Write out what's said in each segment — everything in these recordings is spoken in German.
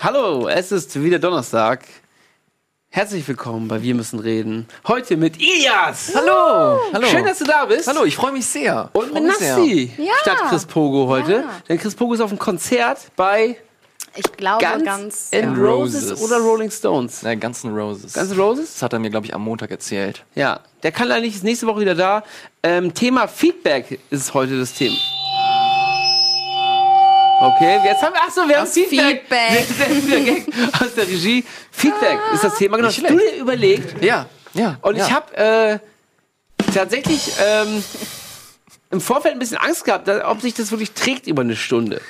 Hallo, es ist wieder Donnerstag. Herzlich willkommen bei Wir müssen reden. Heute mit Ilias. Hallo, hallo. Schön, dass du da bist. Hallo, ich freue mich sehr. Und mit. Nassi. Ja. Statt Chris Pogo heute. Ja. Denn Chris Pogo ist auf einem Konzert bei Ich glaube Guns, ganz. N' ja. Roses oder Rolling Stones. Na, Guns N' Roses. Guns N' Roses? Das hat er mir, glaube ich, am Montag erzählt. Ja, der kann leider nicht, ist nächste Woche wieder da. Ähm, Thema Feedback ist heute das Thema. Okay, jetzt haben wir, ach so, wir haben Feedback. Feedback. Aus der Regie. Feedback ist das Thema. Genau, hast du dir überlegt. Ja, ja. Und ja. ich habe äh, tatsächlich ähm, im Vorfeld ein bisschen Angst gehabt, ob sich das wirklich trägt über eine Stunde.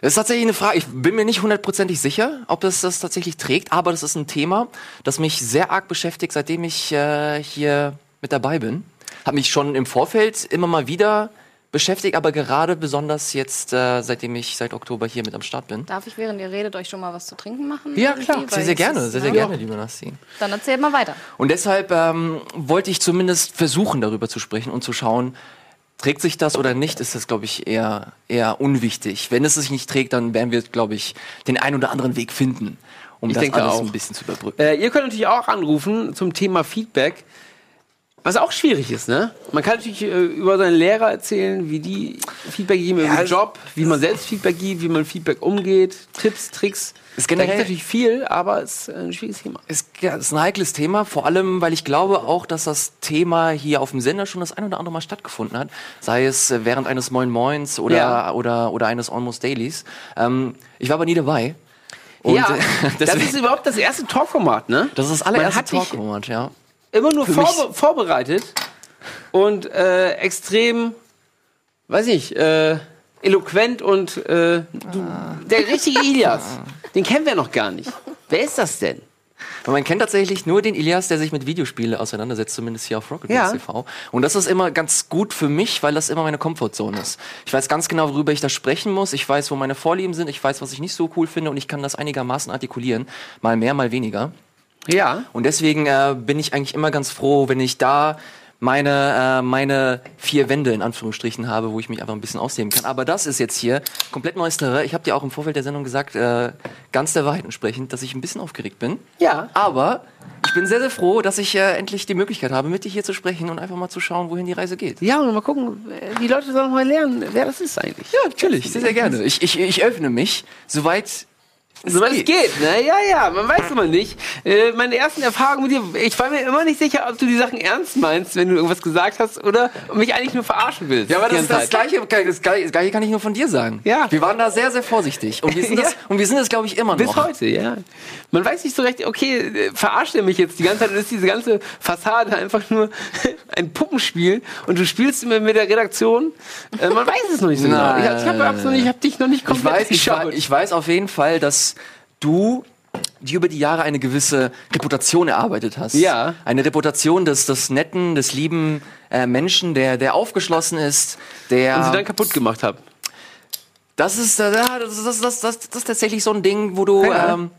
Das ist tatsächlich eine Frage. Ich bin mir nicht hundertprozentig sicher, ob das das tatsächlich trägt, aber das ist ein Thema, das mich sehr arg beschäftigt, seitdem ich äh, hier mit dabei bin. Hat mich schon im Vorfeld immer mal wieder beschäftigt, aber gerade besonders jetzt, äh, seitdem ich seit Oktober hier mit am Start bin. Darf ich während ihr redet euch schon mal was zu trinken machen? Ja, klar. Sehr, sehr gerne, sehr, sehr ja. gerne, lieber Nassi. Dann erzählt mal weiter. Und deshalb ähm, wollte ich zumindest versuchen, darüber zu sprechen und zu schauen, trägt sich das oder nicht, ist das, glaube ich, eher, eher unwichtig. Wenn es sich nicht trägt, dann werden wir, glaube ich, den einen oder anderen Weg finden, um Ich das alles auch. ein bisschen zu überbrücken. Äh, ihr könnt natürlich auch anrufen zum Thema Feedback. Was auch schwierig ist, ne? Man kann natürlich äh, über seine Lehrer erzählen, wie die Feedback geben über den Job, wie man selbst Feedback gibt, wie man Feedback umgeht, Tipps, Tricks. Generell- gibt natürlich viel, aber es ist ein schwieriges Thema. Ja, ist ein heikles Thema, vor allem, weil ich glaube auch, dass das Thema hier auf dem Sender schon das ein oder andere Mal stattgefunden hat. Sei es äh, während eines Moin Moins oder, Ja. oder, oder eines Almost Dailies. Ähm, ich war aber nie dabei. Und, ja, äh, das deswegen- ist überhaupt das erste Talkformat, ne? das ist das allererste Talkformat, ja. Immer nur vorbe vorbereitet und äh, extrem, weiß ich, äh, eloquent und äh, du, der richtige Ilias, den kennen wir noch gar nicht. Wer ist das denn? Man kennt tatsächlich nur den Ilias, der sich mit Videospielen auseinandersetzt, zumindest hier auf Rocket Ja. TV. Und das ist immer ganz gut für mich, weil das immer meine Komfortzone ist. Ich weiß ganz genau, worüber ich da sprechen muss. Ich weiß, wo meine Vorlieben sind. Ich weiß, was ich nicht so cool finde. Und ich kann das einigermaßen artikulieren. Mal mehr, mal weniger. Ja. Und deswegen äh, bin ich eigentlich immer ganz froh, wenn ich da meine, äh, meine vier Wände in Anführungsstrichen habe, wo ich mich einfach ein bisschen ausleben kann. Aber das ist jetzt hier komplett neues Terrain. Ich habe dir auch im Vorfeld der Sendung gesagt, äh, ganz der Wahrheit entsprechend, dass ich ein bisschen aufgeregt bin. Ja. Aber ich bin sehr, sehr froh, dass ich äh, endlich die Möglichkeit habe, mit dir hier zu sprechen und einfach mal zu schauen, wohin die Reise geht. Ja, und mal gucken, äh, die Leute sollen mal lernen, wer das ist eigentlich. Ja, natürlich, sehr, sehr gerne. Ich, ich, ich öffne mich, soweit Soweit es geht, ne? Ja, ja, man weiß immer nicht. Äh, meine ersten Erfahrungen mit dir, ich war mir immer nicht sicher, ob du die Sachen ernst meinst, wenn du irgendwas gesagt hast oder mich eigentlich nur verarschen willst. Ja, aber das, ist das. Gleiche, das, Gleiche, das Gleiche kann ich nur von dir sagen. Ja. Wir waren da sehr, sehr vorsichtig. Und wir sind Ja. das, und wir sind das glaube ich, immer noch. Bis heute, ja. Man weiß nicht so recht, okay, äh, verarscht er mich jetzt die ganze Zeit und ist diese ganze Fassade einfach nur ein Puppenspiel und du spielst immer mit der Redaktion. Äh, man weiß es noch nicht so genau. Ich, ich habe ich hab dich noch nicht Ich komplett weiß, ich, geschaut. weiß, ich weiß auf jeden Fall, dass du die über die Jahre eine gewisse Reputation erarbeitet hast. Ja. Eine Reputation des, des netten, des lieben äh, Menschen, der, der aufgeschlossen ist, der... und sie dann kaputt gemacht habe. Das ist, äh, das, das, das, das, das ist tatsächlich so ein Ding, wo du, ähm,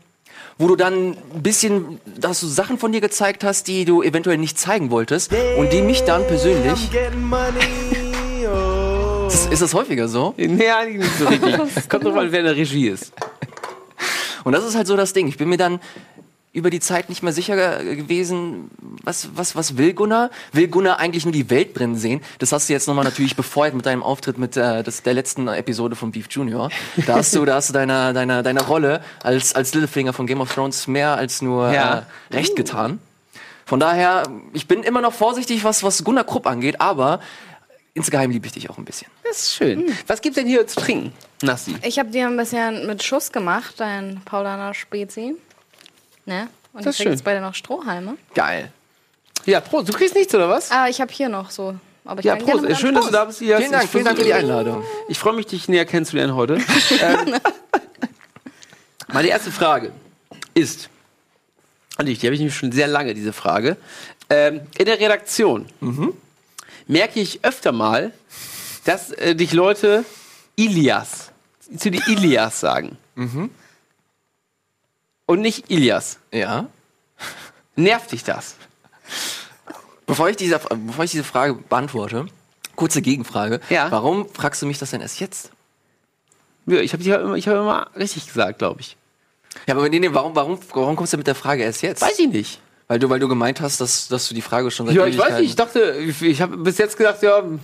wo du dann ein bisschen, dass du Sachen von dir gezeigt hast, die du eventuell nicht zeigen wolltest und die mich dann persönlich. Ist, ist das häufiger so? Nee, eigentlich nicht so richtig. Kommt drauf an, wer in der Regie ist. Und das ist halt so das Ding. Ich bin mir dann über die Zeit nicht mehr sicher ge- gewesen, was, was, was will Gunnar? Will Gunnar eigentlich nur die Welt brennen sehen? Das hast du jetzt nochmal natürlich befeuert mit deinem Auftritt mit äh, das, der letzten Episode von Beef Junior. Da hast du, da hast du deiner, deiner, deiner Rolle als, als Littlefinger von Game of Thrones mehr als nur Ja. äh, recht getan. Von daher, ich bin immer noch vorsichtig, was, was Gunnar Krupp angeht, aber insgeheim liebe ich dich auch ein bisschen. Das ist schön. Was gibt's denn hier zu trinken, Nassi? Ich habe dir ein bisschen mit Schuss gemacht, dein Paulaner Spezi. Ne? Und Das ist ich krieg schön. jetzt beide noch Strohhalme. Geil. Ja, Prost. Du kriegst nichts, oder was? Ah, ich habe hier noch so. Aber ich Ja, kann Prost. gerne mit Schön, einem dass du da bist. Vielen Dank, vielen Dank für die Einladung. Ich freue mich, dich näher kennenzulernen heute. ähm, meine erste Frage ist, und die habe ich nämlich schon sehr lange, diese Frage. Ähm, in der Redaktion merke ich öfter mal, dass äh, dich Leute Ilias, zu dir Ilias sagen. Und nicht Ilias. Ja. Nervt dich das? Bevor ich, diese, bevor ich diese Frage beantworte, kurze Gegenfrage. Ja. Warum fragst du mich das denn erst jetzt? Ja, ich habe immer, ich hab immer richtig gesagt, glaube ich. Ja, aber nee, nee, warum, warum, warum kommst du mit der Frage erst jetzt? Weiß ich nicht. Weil du, weil du gemeint hast, dass, dass du die Frage schon seit Ja, ich weiß nicht. Ich dachte, ich, ich habe bis jetzt gedacht, ja, du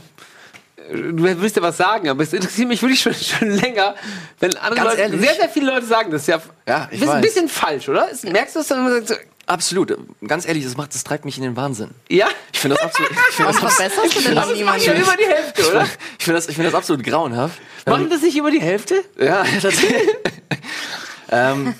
willst ja was sagen, aber es interessiert mich wirklich schon, schon länger, wenn andere Ganz Leute, ehrlich? sehr, sehr viele Leute sagen, das ja, Ja, ich ist ein weiß. bisschen falsch, oder? Ist, merkst du es dann immer so, Absolut. Ganz ehrlich, das macht, das treibt mich in den Wahnsinn. ja? Ich finde das absolut, ich finde das, verbesserst du denn noch Ja, niemanden? über die Hälfte, oder? ich finde das, ich finde das absolut grauenhaft. Machen das nicht über die Hälfte? Ja, tatsächlich. ähm,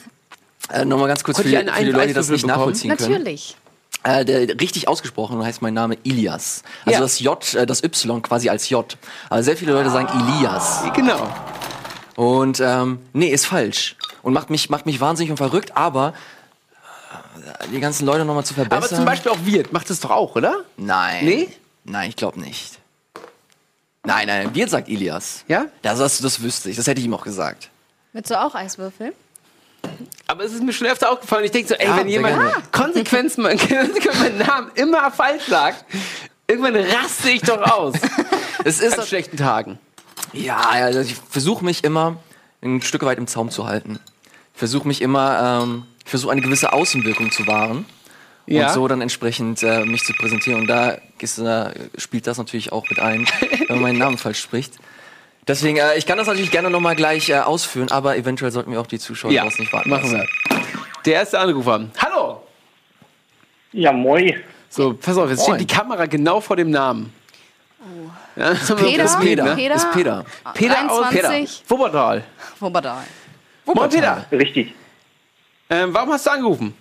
äh, Nochmal ganz kurz für, die- einen für die Leute, die das nicht bekommen? nachvollziehen können. Natürlich. Äh, der, richtig ausgesprochen heißt mein Name Ilias. Also Ja. das J, äh, das Y quasi als J. Aber sehr viele Leute sagen Ilias. Genau. Und ähm, nee, ist falsch. Und macht mich, macht mich wahnsinnig und verrückt, aber äh, die ganzen Leute nochmal zu verbessern. Aber zum Beispiel auch Wirt macht das doch auch, oder? Nein. Nee? Nein, ich glaube nicht. Nein, nein, Wirt sagt Ilias. Ja? Das, das, das wüsste ich, das hätte ich ihm auch gesagt. Willst du auch Eiswürfel? Aber es ist mir schon öfter aufgefallen. Ich denke so, ey, Ja, wenn jemand gerne. konsequent meinen Namen immer falsch sagt, irgendwann raste ich doch aus. Es ist An schlechten Tagen. Ja, also ich versuche mich immer ein Stück weit im Zaum zu halten. Ich versuche mich immer, ähm, ich versuche eine gewisse Außenwirkung zu wahren Ja. und so dann entsprechend äh, mich zu präsentieren. Und da ist, äh, spielt das natürlich auch mit ein, wenn man meinen Namen falsch spricht. Deswegen, äh, ich kann das natürlich gerne nochmal gleich äh, ausführen, aber eventuell sollten wir auch die Zuschauer Ja, das nicht warten machen lassen. wir. Der erste Anrufer. Hallo! Ja, moi. So, pass auf, jetzt Moin. steht die Kamera genau vor dem Namen. Ja, das haben wir Peter? das Bild, ne? Peter? Ist Peter. Peter aus 21. Wuppertal. Wuppertal. Moin, Peter. Richtig. Ähm, warum hast du angerufen?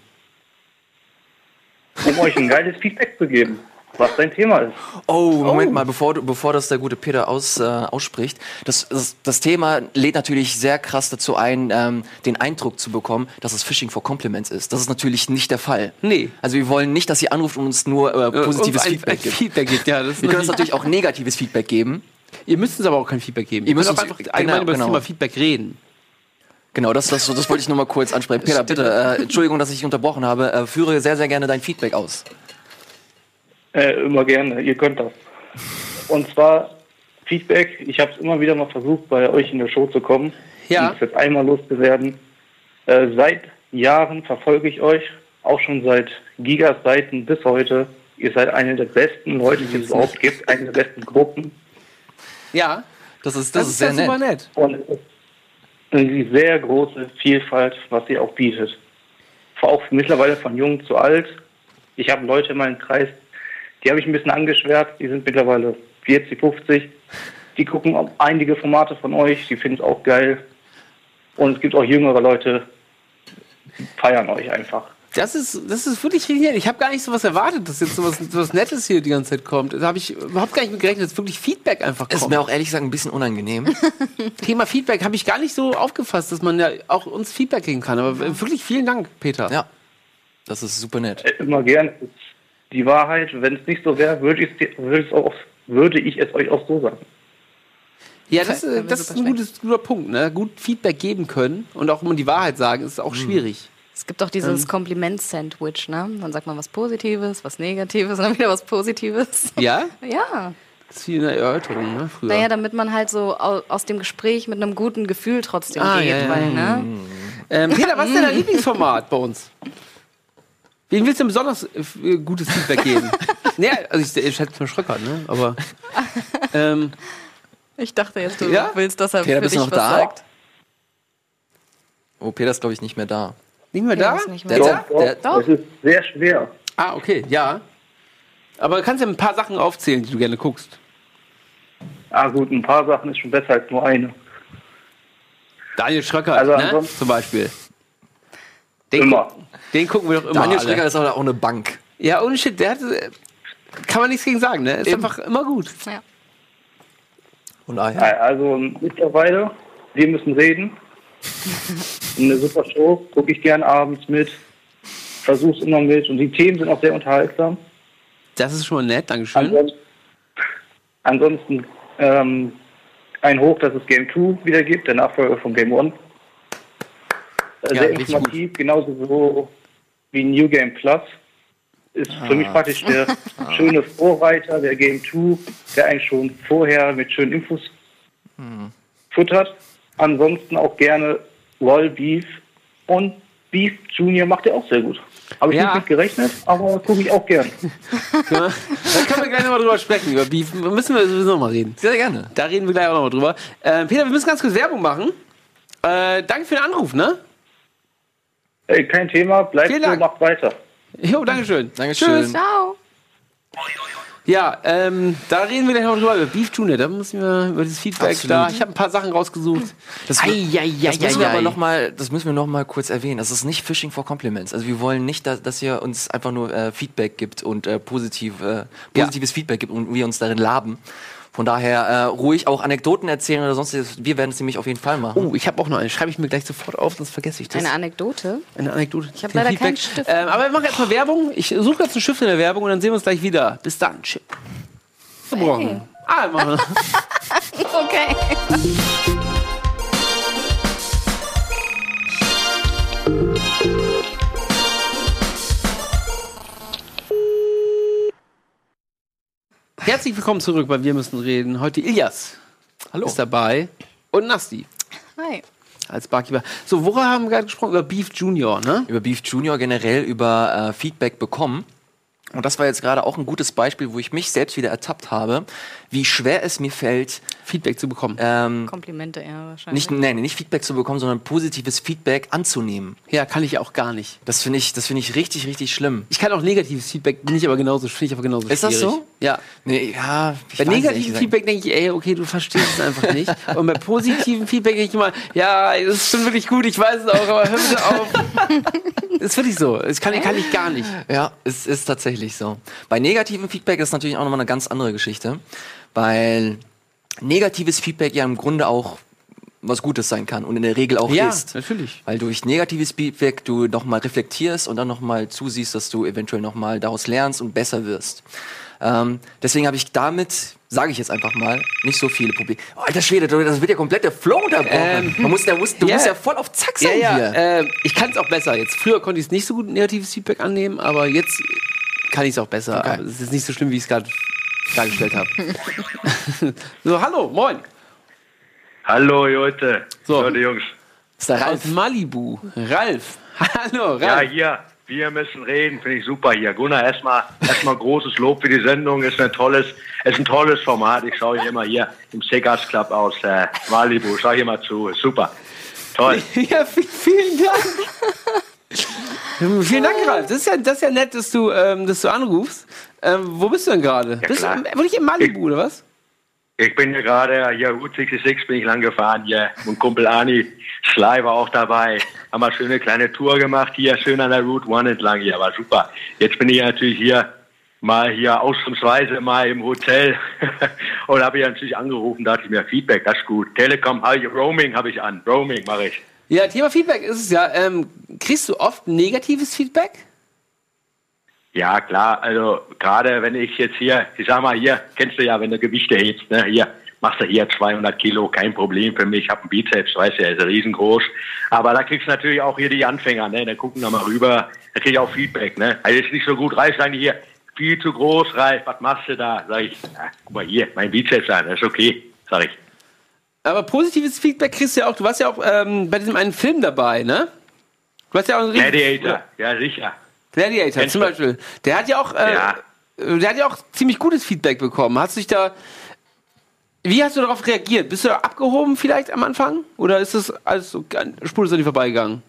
Um euch ein geiles Feedback zu geben, was dein Thema ist. Oh, Moment mal, bevor, du, bevor das der gute Peter aus, äh, ausspricht. Das, das, das Thema lädt natürlich sehr krass dazu ein, ähm, den Eindruck zu bekommen, dass es Phishing for Compliments ist. Das ist natürlich nicht der Fall. Nee. Also wir wollen nicht, dass ihr anruft und uns nur äh, positives Uns ein, Feedback ein gibt. Feedback gibt. Ja, das ist Wir können uns natürlich, auch negatives Feedback geben. ihr müsst uns aber auch kein Feedback geben. Ihr müsst uns- einfach allgemein genau, über das genau. Thema Feedback reden. Genau, das, das, das wollte ich nur mal kurz ansprechen. Peter, bitte, äh, Entschuldigung, dass ich dich unterbrochen habe. Äh, führe sehr, sehr gerne dein Feedback aus. Äh, immer gerne, ihr könnt das. Und zwar Feedback. Ich habe es immer wieder mal versucht, bei euch in der Show zu kommen. Ja. Um es jetzt einmal loszuwerden. Äh, seit Jahren verfolge ich euch, auch schon seit Gigas Seiten bis heute. Ihr seid eine der besten Leute, die es überhaupt gibt, eine der besten Gruppen. Ja, Das ist, das, ist sehr super nett. Und eine sehr große Vielfalt, was sie auch bietet. Auch mittlerweile von jung zu alt. Ich habe Leute in meinem Kreis, die habe ich ein bisschen angeschwärzt, die sind mittlerweile 40, 50. Die gucken auf einige Formate von euch, die finden es auch geil. Und es gibt auch jüngere Leute, die feiern euch einfach. Das ist, das ist wirklich richtig nett. Ich habe gar nicht so was erwartet, dass jetzt so was, so was Nettes hier die ganze Zeit kommt. Da habe ich überhaupt gar nicht mit gerechnet, dass wirklich Feedback einfach Ist kommt. mir auch ehrlich gesagt ein bisschen unangenehm. Thema Feedback habe ich gar nicht so aufgefasst, dass man ja auch uns Feedback geben kann. Aber wirklich vielen Dank, Peter. ja, das ist super nett. Äh, Immer gern. Die Wahrheit. Wenn es nicht so wäre, würde ich es würde ich es euch auch so sagen. Ja, das, äh, wir das ist ein gutes, guter Punkt. Ne? Gut Feedback geben können und auch immer die Wahrheit sagen, ist auch schwierig. Es gibt auch Ähm. dieses Kompliment-Sandwich, ne? Dann sagt man was Positives, was Negatives und dann wieder was Positives. Ja? Ja. Das ist wie eine Erörterung, ne? Früher. Naja, damit man halt so au- aus dem Gespräch mit einem guten Gefühl trotzdem Ah, geht, ja, ja. weil, ne? Ähm, Peter, was ist denn dein Lieblingsformat bei uns? Wem willst du denn besonders äh, gutes Feedback geben? naja, also ich, ich schätze mal Schröcker, ne? Aber ähm, Ich dachte jetzt, du Ja? willst, dass er Peter, für bist dich noch was da? sagt. Oh, Peter ist, glaube ich, nicht mehr da. nicht mehr Ja, da? ist nicht mehr Der- da. der- Doch. Es ist sehr schwer. Ah, okay, ja. Aber du kannst ja ein paar Sachen aufzählen, die du gerne guckst. Ah gut, ein paar Sachen ist schon besser als nur eine. Daniel Schröcker, Also ne? zum Beispiel. Den, Immer. den gucken wir doch immer Daniel. Schrecker ist aber auch eine Bank. Ja, ohne Shit, der hat, äh, kann man nichts gegen sagen, ne? Ist Eben. einfach immer gut. Ja. Und daher. Also mittlerweile, wir müssen reden. Eine super Show, gucke ich gern abends mit. Versuch's immer mit. Und die Themen sind auch sehr unterhaltsam. Das ist schon mal nett, Dankeschön. Ansonsten, ansonsten ähm, ein Hoch, dass es Game 2 wieder gibt, der Nachfolger von Game 1. Äh, Ja, sehr informativ, genauso so wie New Game Plus. ist für mich praktisch der schöne Vorreiter der Game 2, der eigentlich schon vorher mit schönen Infos füttert. Ansonsten auch gerne Roll Beef und Beef Junior macht er auch sehr gut. Habe ich Ja. nicht mit gerechnet, aber gucke ich auch gern. Da können wir gleich nochmal drüber sprechen. Über Beef müssen wir sowieso noch mal reden. Sehr gerne. Da reden wir gleich auch nochmal drüber. Äh, Peter, wir müssen ganz kurz Werbung machen. Äh, danke für den Anruf, ne? Ey, kein Thema, bleibt Vielen so, Dank. macht weiter. Jo, Dankeschön. Dankeschön. Tschüss. Ciao. Ja, ähm, da reden wir gleich noch drüber. Über Beef Junior, da müssen wir über das Feedback Absolut. da. Ich habe ein paar Sachen rausgesucht. Das, Ei, ei, ei, das müssen wir ei, aber ei. noch mal, das müssen wir noch mal kurz erwähnen. Das ist nicht Phishing for Compliments. Also wir wollen nicht, dass, dass ihr uns einfach nur äh, Feedback gibt und äh, positiv, äh, positives Feedback gibt und wir uns darin laben. Von daher äh, ruhig auch Anekdoten erzählen oder sonst. Wir werden es nämlich auf jeden Fall machen. Oh, ich habe auch noch eine. Schreibe ich mir gleich sofort auf, sonst vergesse ich das. Eine Anekdote. Eine Anekdote. Ich hab leider keinen Stift. Ähm, aber wir machen erstmal Werbung. Ich suche jetzt einen Stift in der Werbung und dann sehen wir uns gleich wieder. Bis dann. Tschüss. Verbrochen. Ah, machen wir. Okay. Herzlich willkommen zurück bei Wir müssen reden. Heute Ilias Hallo. ist dabei und Nasti Hi. als Barkeeper. So, worüber haben wir gerade gesprochen? Über Beef Junior, ne? über Beef Junior generell über äh, Feedback bekommen. Und das war jetzt gerade auch ein gutes Beispiel, wo ich mich selbst wieder ertappt habe, wie schwer es mir fällt, Feedback zu bekommen. ähm, Komplimente eher wahrscheinlich. nicht, nein, nicht Feedback zu bekommen, sondern positives Feedback anzunehmen. Ja, kann ich auch gar nicht. Das finde ich, das finde ich richtig, richtig schlimm. Ich kann auch negatives Feedback, bin ich aber genauso, finde ich aber genauso Ist das schwierig. so? Ja. Nee, ja, ich Bei negativem Feedback denke ich, ey, okay, du verstehst es einfach nicht. Und bei positivem Feedback denke ich immer, ja, das ist schon wirklich gut, ich weiß es auch, aber hör bitte auf. Das ist wirklich so. Das kann, kann ich gar nicht. Ja, es ist tatsächlich so. Bei negativem Feedback ist natürlich auch nochmal eine ganz andere Geschichte, weil negatives Feedback ja im Grunde auch was Gutes sein kann und in der Regel auch Ja, ist. natürlich. Weil durch negatives Feedback du nochmal reflektierst und dann nochmal zusiehst, dass du eventuell nochmal daraus lernst und besser wirst. Ähm, deswegen habe ich damit, sage ich jetzt einfach mal, nicht so viele Probleme. Oh, alter Schwede, das wird ja komplett der Flow unterbrochen. Ähm, Man muss, der, muss, du ja. musst ja voll auf Zack Ja, sein ja, hier. äh, ich kann es auch besser jetzt. Früher konnte ich es nicht so gut negatives Feedback annehmen, aber jetzt kann ich es auch besser. Okay. Aber es ist nicht so schlimm, wie ich es gerade dargestellt habe. so, hallo, moin. Hallo Leute, So. Leute Jungs. ist der Aus Ralf. Malibu. Ralf. Hallo, Ja, Ralf. hier, wir müssen reden, finde ich super hier. Gunnar, erstmal erstmal großes Lob für die Sendung. Ist ein tolles, ist ein tolles Format. Ich schaue hier immer hier im Segas Club aus äh, Malibu. Schau hier mal zu. Super. Toll. Ja, vi- vielen Dank. Vielen Dank, Ralf. Das ist ja, das ist ja nett, dass du, ähm, dass du anrufst. Ähm, wo bist du denn gerade? bist du klar. im- wirklich in Malibu, oder was? Ich bin hier gerade hier Route 66 bin ich lang gefahren hier. Mein Kumpel Ani Sly war auch dabei. Haben wir schöne kleine Tour gemacht hier, schön an der Route One entlang hier. War super. Jetzt bin ich natürlich hier mal hier ausnahmsweise mal im Hotel und habe ich natürlich angerufen, dachte ich mir Feedback, das ist gut. Telekom, ich- Roaming habe ich an, Roaming mache ich. Ja, Thema Feedback ist es ja. Ähm, kriegst du oft negatives Feedback? Ja, klar, also gerade wenn ich jetzt hier, ich sag mal hier, kennst du ja, wenn du Gewichte hebst, ne, hier, machst du hier 200 Kilo, kein Problem für mich, ich habe einen Bizeps, weißt du, er ist riesengroß, aber da kriegst du natürlich auch hier die Anfänger, ne, da gucken da mal rüber, da krieg ich auch Feedback, ne, also ist nicht so gut, Ralf, sagen die hier, viel zu groß, Ralf, was machst du da, sag ich, ja, guck mal hier, mein Bizeps an, das ist okay, sag ich. Aber positives Feedback kriegst du ja auch. Du warst ja auch ähm, bei diesem einen Film dabei, ne? Du hast ja auch einen Gladiator, ja, sicher. Gladiator zum? Beispiel. Der hat ja auch, äh, Ja. der hat ja auch ziemlich gutes Feedback bekommen. Hast du dich da, wie hast du darauf reagiert? Bist du da abgehoben vielleicht am Anfang? Oder ist das alles so, Spur ist an dir vorbeigegangen?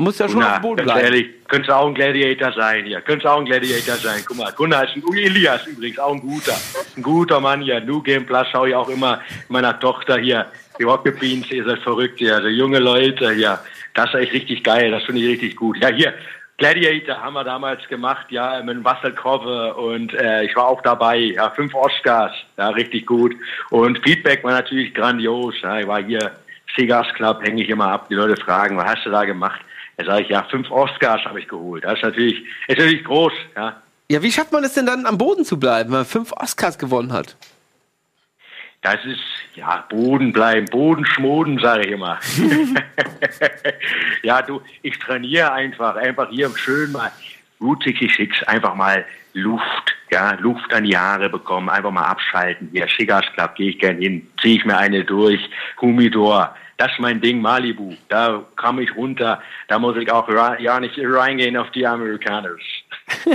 Man muss ja schon auf dem Boden bleiben. ehrlich, könntest auch ein Gladiator sein hier. Könntest auch ein Gladiator sein. Guck mal, Gunnar ist ein Elias übrigens, auch ein guter. Ein guter Mann hier. New Game Plus schaue ich auch immer meiner Tochter hier. Die Rocket Beans, ihr seid verrückt hier. Also junge Leute hier. Das ist echt richtig geil. Das finde ich richtig gut. Ja, hier. Gladiator haben wir damals gemacht, ja, mit Russell Crowe und äh, ich war auch dabei, ja, fünf Oscars, ja, richtig gut. Und Feedback war natürlich grandios. Ja, ich war hier Cigars Club, hänge ich immer ab, die Leute fragen, was hast du da gemacht? Da sage ich, ja, fünf Oscars habe ich geholt. Das ist natürlich, ist natürlich groß, ja. Ja, wie schafft man es denn dann am Boden zu bleiben, wenn man fünf Oscars gewonnen hat? Das ist, ja, Boden bleiben, Boden schmoden, sage ich immer. ja, du, ich trainiere einfach, einfach hier schön mal Route 66 einfach mal Luft, ja, Luft an die Haare bekommen, einfach mal abschalten. Hier, Schickers Club, gehe ich gern hin, ziehe ich mir eine durch, Humidor, das ist mein Ding, Malibu, da komme ich runter, da muss ich auch ja nicht reingehen auf die Amerikaners.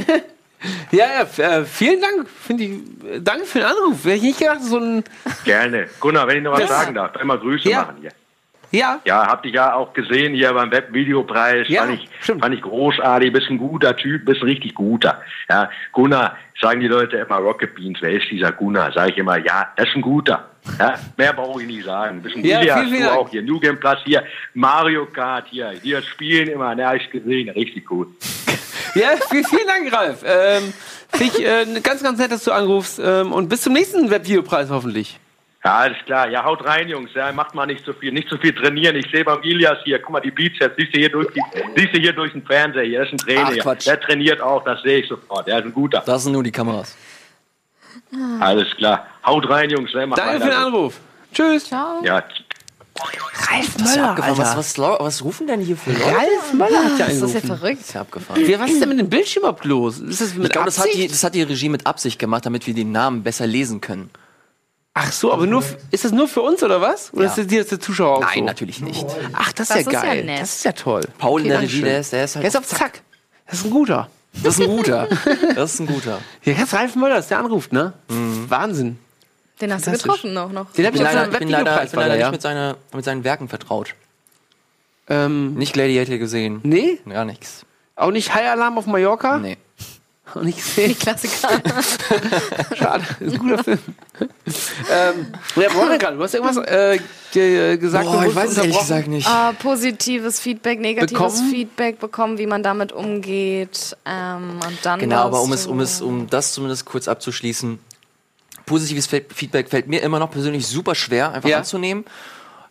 Ja, ja, äh, vielen Dank. Ich, äh, danke für den Anruf. Hätte ich nicht gedacht, so ein. Gerne. Gunnar, wenn ich noch was Ja. sagen darf, einmal Grüße Ja. machen hier. Ja, Ja, hab dich ja auch gesehen hier beim Webvideopreis. Ja, fand, ich, stimmt. fand ich großartig. Bist ein guter Typ, bist ein richtig guter. Ja, Gunnar, sagen die Leute immer Rocket Beans. Wer ist dieser Gunnar? Sag ich immer, ja, das ist ein guter. Ja, mehr brauche ich nicht sagen. Bist ein Ja, Ilias, vielen, vielen du auch hier. New Game Plus hier. Mario Kart hier. Hier spielen immer. Ne, hab ich gesehen. Richtig gut. ja vielen, vielen Dank, Ralf. Ähm, Finde ich äh, ganz, ganz nett, dass du anrufst. Ähm, und bis zum nächsten Webvideopreis hoffentlich. Ja, alles klar. Ja, haut rein, Jungs. Ja, macht mal nicht so viel, nicht so viel trainieren. Ich sehe beim Ilias hier, guck mal, die Bizeps, siehst du hier durch, die, siehst du hier durch den Fernseher hier. Das ist ein Trainer. Ach. Der trainiert auch, das sehe ich sofort. Der ist ein guter. Das sind nur die Kameras. Alles klar. Haut rein, Jungs. Ne? Macht Danke für den. Anruf. Tschüss. Ciao. Ja, Ralf Das ja Möller, abgefahren. Was, Alter. was, lau- was rufen denn hier für Leute? Ralf Möller hat ja Das ist ja verrückt. Das ist ja abgefahren. Ja, was ist denn mit dem Bildschirm überhaupt los? Ist das mit Ich glaube, das hat, die, das hat die Regie mit Absicht gemacht, damit wir den Namen besser lesen können. Ach so, aber nur, ist das nur für uns oder was? Oder Ja. ist das die, das der Zuschauer auch Nein, so? natürlich nicht. Ach, das, Das ist ja ist ja geil. nett. das ist ja toll. Paul in der Okay, Regie, der ist, der ist halt. Der ist auf Zack. Das ist ein guter. Das ist ein guter. Das ist ein guter. Ja, ganz Ralf Möller, ist der anruft, ne? Wahnsinn. Den hast du getroffen noch. noch. Den hab Ich bin leider, ich bin leider, ich bin leider der, nicht mit, seiner, mit seinen Werken vertraut. ähm, Nicht Gladiator gesehen. Nee? Gar nichts. Auch nicht High Alarm auf Mallorca? Nee. Auch nicht gesehen. Die Klassiker. Schade, ist ein guter Film. ähm, ja, Veronika, du hast irgendwas äh, ge- gesagt. Boah, ich weiß es ehrlich gesagt nicht. äh, positives Feedback, negatives Bekommen? Feedback bekommen, wie man damit umgeht. Ähm, und dann Genau, aber um es, um es, um das zumindest kurz abzuschließen, positives Fe- Feedback fällt mir immer noch persönlich super schwer, einfach Ja. anzunehmen.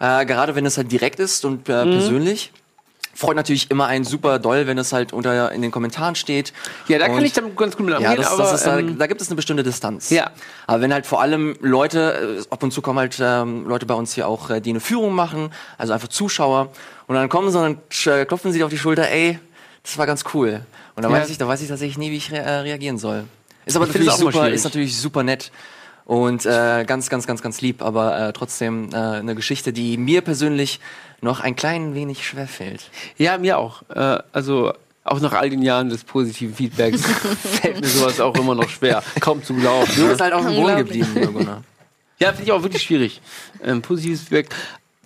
Äh, gerade wenn es halt direkt ist und äh, Mhm. persönlich. Freut natürlich immer einen super doll, wenn es halt unter in den Kommentaren steht. Ja, da kann Und- ich dann ganz gut mit Ja, das, aber das ist, da, ähm, da gibt es eine bestimmte Distanz. Ja. Aber wenn halt vor allem Leute, äh, ab und zu kommen halt ähm, Leute bei uns hier auch, äh, die eine Führung machen, also einfach Zuschauer, und dann kommen sie und dann sch- klopfen sie dir auf die Schulter, ey, das war ganz cool. Und da Ja. weiß ich, da weiß ich tatsächlich nie, wie ich re äh, reagieren soll. Ist aber Ich natürlich super, ist natürlich super nett. Und äh, ganz, ganz, ganz, ganz lieb, aber äh, trotzdem äh, eine Geschichte, die mir persönlich noch ein klein wenig schwer fällt. ja, mir auch. Äh, also auch nach all den Jahren des positiven Feedbacks fällt mir sowas auch immer noch schwer. Kaum zu glauben. Du Ne? bist halt dem Boden Unglaublich. geblieben, Gunnar. Ja, finde ich auch wirklich schwierig. Ähm, positives Feedback.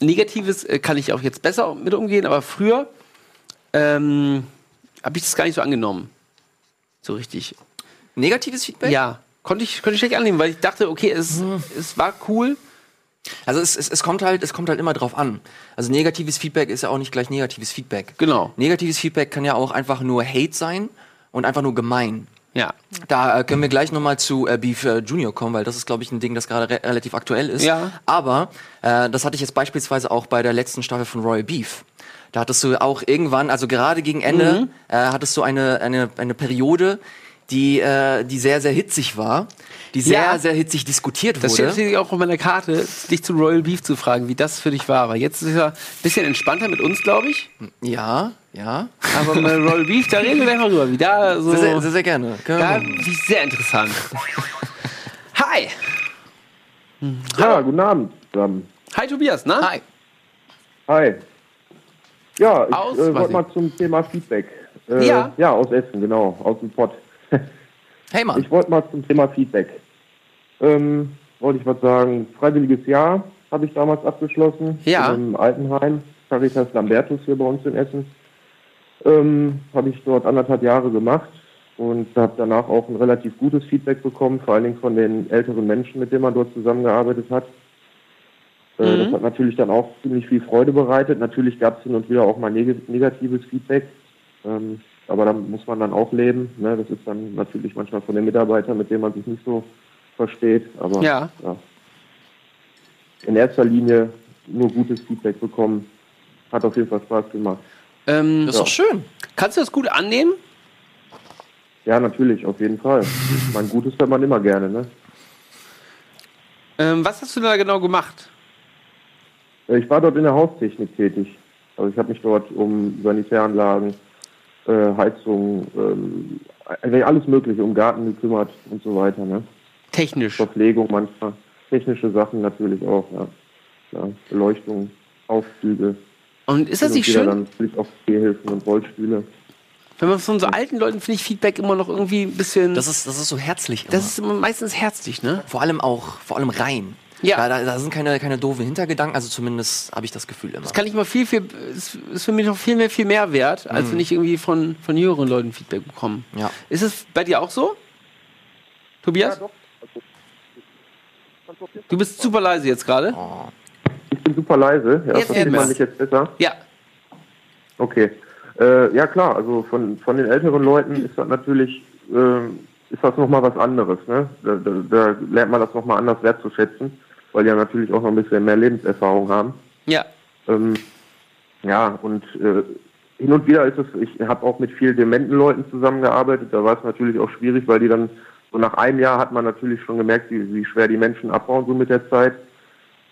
Negatives äh, kann ich auch jetzt besser mit umgehen, aber früher ähm, habe ich das gar nicht so angenommen. So richtig. Negatives Feedback? Ja, konnte ich, konnte ich schlecht annehmen, weil ich dachte, okay, es, Hm. es war cool. Also es, es, es kommt halt, es kommt halt immer drauf an. Also negatives Feedback ist ja auch nicht gleich negatives Feedback. Genau. Negatives Feedback kann ja auch einfach nur Hate sein und einfach nur gemein. Ja. Da äh, können wir gleich nochmal zu äh, Beef äh, Junior kommen, weil das ist, glaube ich, ein Ding, das gerade re relativ aktuell ist. Ja. Aber äh, das hatte ich jetzt beispielsweise auch bei der letzten Staffel von Royal Beef. Da hattest du auch irgendwann, also gerade gegen Ende, Mhm. äh, hattest du eine, eine, eine Periode, die, äh, die sehr, sehr hitzig war, die sehr, Ja. sehr hitzig diskutiert Das wurde. steht natürlich auch auf meiner Karte, dich zu Royal Beef zu fragen, wie das für dich war. Aber jetzt ist er ein bisschen entspannter mit uns, glaube ich. Ja, ja. Aber bei Royal Beef, da reden wir gleich mal drüber. Wie da so. Sehr, sehr, sehr, gerne. Können sehr interessant. Hi! Ja, guten Abend zusammen. Hi Tobias, ne? Hi. Hi. Ja, ich Aus, äh, wollte mal zum Thema Feedback. Äh, Ja. Ja, aus Essen, genau, aus dem Pott. Hey Mann. Ich wollte mal zum Thema Feedback. Ähm, wollte ich was sagen. Freiwilliges Jahr habe ich damals abgeschlossen. Ja. Im Altenheim, Caritas Lambertus hier bei uns in Essen. Ähm, habe ich dort anderthalb Jahre gemacht und habe danach auch ein relativ gutes Feedback bekommen, vor allen Dingen von den älteren Menschen, mit denen man dort zusammengearbeitet hat. Äh, Das hat natürlich dann auch ziemlich viel Freude bereitet. Natürlich gab es hin und wieder auch mal neg negatives Feedback. Ähm, aber da muss man dann auch leben. Ne? Das ist dann natürlich manchmal von den Mitarbeitern, mit denen man sich nicht so versteht. Aber Ja. in erster Linie nur gutes Feedback bekommen. Hat auf jeden Fall Spaß gemacht. Ähm, Das ist doch schön. kannst du das gut annehmen? Ja, natürlich, auf jeden Fall. mein Gutes hört man immer gerne. Ne? Ähm, was hast du da genau gemacht? Äh, Ich war dort in der Haustechnik tätig. Also ich habe mich dort um Sanitäranlagen, äh, Heizung, ähm, eigentlich alles Mögliche um Garten gekümmert und so weiter. Ne? Technisch. Verpflegung manchmal, technische Sachen natürlich auch, ja. ja Beleuchtung, Aufzüge. Und ist das nicht schön? dann natürlich auch Gehhilfen und Rollstühle. Wenn man von so alten Leuten finde ich Feedback immer noch irgendwie ein bisschen. Das ist, das ist so herzlich. Immer. das ist immer meistens herzlich, ne? vor allem auch, vor allem rein. Ja. Da, da, da sind keine, keine doofen Hintergedanken, also zumindest habe ich das Gefühl immer. Das kann ich mal viel, viel, ist, für mich noch viel mehr, viel mehr wert, als wenn ich irgendwie von, von jüngeren Leuten Feedback bekomme. Ja. Ist es bei dir auch so? Tobias? Du bist super leise jetzt gerade. Ich bin super leise, ja, Jetzt versteht man mich jetzt besser? Ja. Okay. Äh, ja klar, also von, von den älteren Leuten ist das natürlich, äh, ist das nochmal was anderes. Ne? Da, da, da lernt man das nochmal anders wertzuschätzen, weil die ja natürlich auch noch ein bisschen mehr Lebenserfahrung haben. Ja. Ähm, ja, und äh, hin und wieder ist es, ich habe auch mit vielen dementen Leuten zusammengearbeitet, da war es natürlich auch schwierig, weil die dann, so nach einem Jahr hat man natürlich schon gemerkt, wie, wie schwer die Menschen abbauen so mit der Zeit.